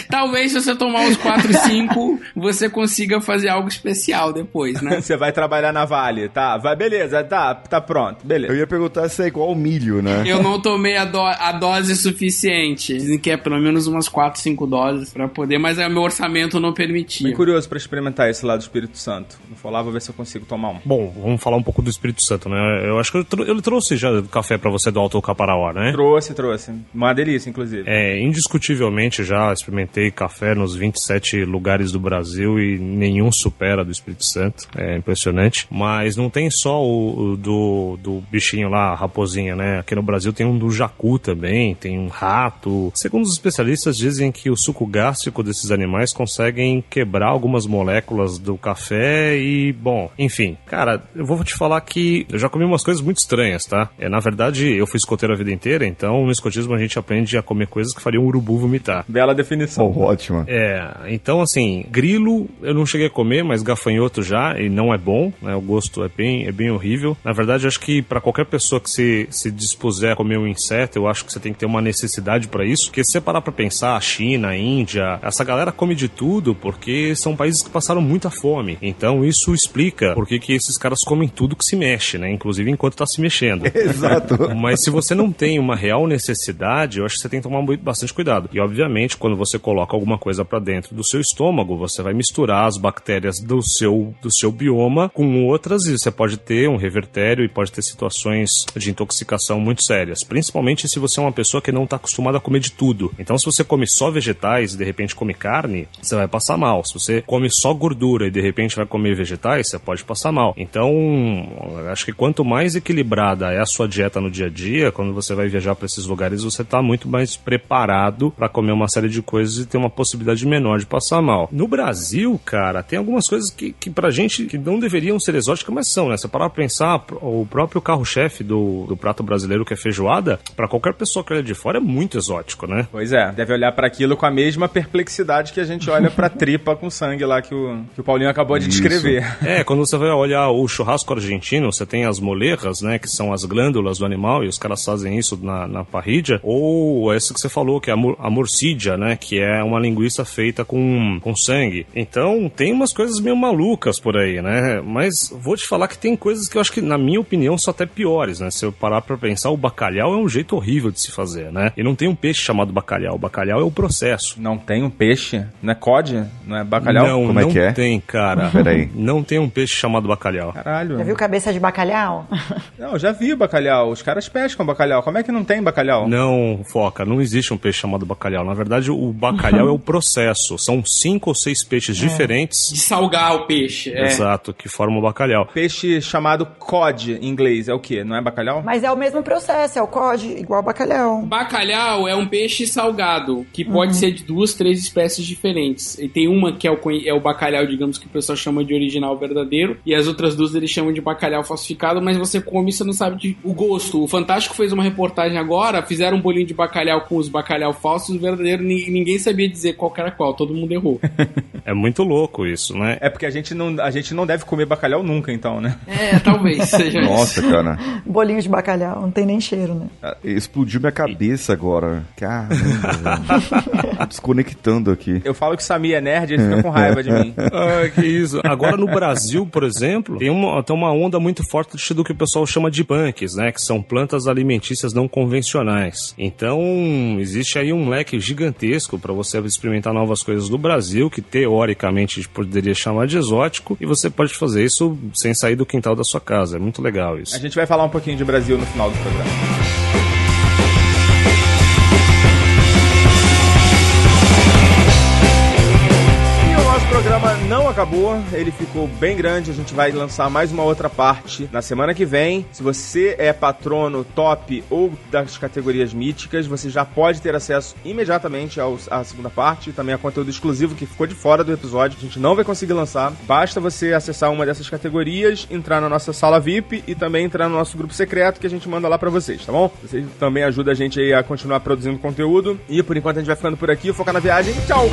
D: Talvez se você tomar os 4 e 5, você consiga fazer algo especial depois, né?
C: Você vai trabalhar na Vale, tá? Vai, beleza, tá, tá pronto,
F: Eu
C: beleza.
F: ia perguntar se é igual ao milho, né?
D: Eu não tomei a, do- a dose suficiente. Dizem que é pelo menos umas 4, 5 doses pra poder, mas é, meu orçamento não permitia.
C: Bem curioso pra experimentar esse lá do Espírito Santo. Vou falar, vou ver se eu consigo tomar um.
E: Bom, vamos falar um pouco do Espírito Santo, né? Eu acho que eu ele trouxe já café pra você do Alto Caparauá, né?
C: Trouxe, trouxe. Uma delícia, inclusive.
E: É, indiscutivelmente já experimentei café nos 27 lugares do Brasil e nenhum supera do Espírito Santo. É impressionante. Mas não tem só o, o do, do bichinho lá, a raposinha, né? Aqui no Brasil tem um do jacu também, tem um rato. Segundo os especialistas, dizem que o suco gástrico desses animais conseguem quebrar algumas moléculas do café e, bom, enfim. Cara, eu vou te falar que eu já comi umas coisas muito estranhas, tá? É, na verdade, eu fui escoteiro a vida inteira, então no escotismo a gente aprende a comer coisas que fariam um urubu vomitar.
C: Bela definição.
F: Oh, ótima.
E: É, então assim, grilo eu não cheguei a comer, mas gafanhoto já, e não é bom, né? O gosto é bem, é bem horrível. Na verdade, eu acho que para qualquer pessoa que se, se dispuser a comer um inseto, eu acho que você tem que ter uma necessidade para isso, porque se você parar pra pensar, a China, a Índia, essa galera come de tudo porque são países que passaram muita fome. Então isso explica por que que esses caras comem tudo que se mexe, né? Inclusive enquanto tá se mexendo.
F: Exato.
E: Mas se você não tem uma real necessidade, eu acho que você tem que tomar muito- bastante cuidado. E obviamente, quando você coloca alguma coisa pra dentro do seu estômago, você vai misturar as bactérias do seu do seu bioma com outras e você pode ter um revertério e pode ter situações de intoxicação muito sérias, principalmente se você é uma pessoa que não está acostumada a comer de tudo. Então, se você come só vegetais e de repente come carne, você vai passar mal. Se você come só gordura e de repente vai comer vegetais, você pode passar mal. Então, acho que quanto mais equilibrada é a sua dieta no dia a dia, quando você vai viajar para esses lugares, você está muito mais preparado para comer uma série de coisas e ter uma possibilidade menor de passar mal. No Brasil, cara, tem algumas coisas que, que pra gente que não deveriam ser exóticas, mas são, né? Você parar pra pensar, o próprio carro-chefe do, do prato brasileiro, que é feijoada, para qualquer pessoa que olha de fora é muito exótico, né?
C: Pois é, deve olhar pra aquilo com a mesma perplexidade que a gente olha pra tripa com sangue lá que o, que o Paulinho acabou de
F: Isso.
C: descrever.
E: É, quando você vai olhar o churrasco argentino, você tem as molerras, né, que são as glândulas do animal, e os caras fazem isso na, na parrilha, ou essa que você falou, que é a, mor a morcídia, né, que é uma linguiça feita com, com sangue. Então, tem umas coisas meio malucas por aí, né, mas vou te falar que tem coisas que eu acho que, na minha opinião, são até piores, né, se eu parar pra pensar, o bacalhau é um jeito horrível de se fazer, né, e não tem um peixe chamado bacalhau, o bacalhau é o processo.
C: Não tem um peixe? Não é cod? Não é bacalhau?
E: Não,
F: Como é
E: não
F: que é?
E: tem, cara.
F: Peraí.
E: Não tem um peixe chamado bacalhau.
C: Caralho.
G: Já viu cabeça de bacalhau?
C: Não, já vi bacalhau. Os caras pescam bacalhau. Como é que não tem bacalhau?
E: Não, foca, não existe um peixe chamado bacalhau. Na verdade, o bacalhau é o processo. São cinco ou seis peixes
D: De
E: diferentes.
D: salgar o peixe. É.
E: Exato, que formam o bacalhau.
C: Peixe chamado cod em inglês é o quê? Não é bacalhau?
G: Mas é o mesmo processo, é o cod, igual bacalhau.
D: Bacalhau é um peixe salgado, que pode ser de duas, três espécies diferentes. E tem uma que é o, é o bacalhau, digamos, que o pessoal chama de original verdadeiro, e as outras duas eles chamam de bacalhau falsificado, mas você come e você não sabe de- o gosto. O Fantástico fez uma reportagem agora, fizeram um bolinho de bacalhau com os bacalhau falsos, o verdadeiro, ni- ninguém sabia dizer qual que era qual, todo mundo errou.
E: É muito louco isso, né?
C: É porque a gente não, a gente não deve comer bacalhau nunca, então, né?
D: é, talvez seja isso.
F: Nossa, cara.
G: Bolinho de bacalhau, não tem nem cheiro, né?
F: Ah, Explodiu minha cabeça agora. Caramba, desconectando aqui.
C: Eu falo que o Samir é nerd, ele fica com raiva de mim.
E: Ah, que isso. Agora no Brasil, por exemplo, tem uma, tem uma onda muito forte do que o pessoal chama de punks, né? Que são plantas alimentícias não convencionais. Então, existe aí um leque gigantesco para você experimentar novas coisas do Brasil, que teoricamente a gente poderia chamar de exótico, e você pode fazer isso sem sair do quintal da sua casa. É muito legal isso.
C: A gente vai falar um pouquinho de Brasil no final do programa. Acabou, ele ficou bem grande. A gente vai lançar mais uma outra parte na semana que vem. Se você é patrono top ou das categorias míticas, você já pode ter acesso imediatamente à segunda parte, também a conteúdo exclusivo que ficou de fora do episódio. A gente não vai conseguir lançar. Basta você acessar uma dessas categorias, entrar na nossa sala VIP e também entrar no nosso grupo secreto que a gente manda lá pra vocês, tá bom? Vocês também ajudam a gente aí a continuar produzindo conteúdo. E por enquanto a gente vai ficando por aqui. Focar na viagem. Tchau!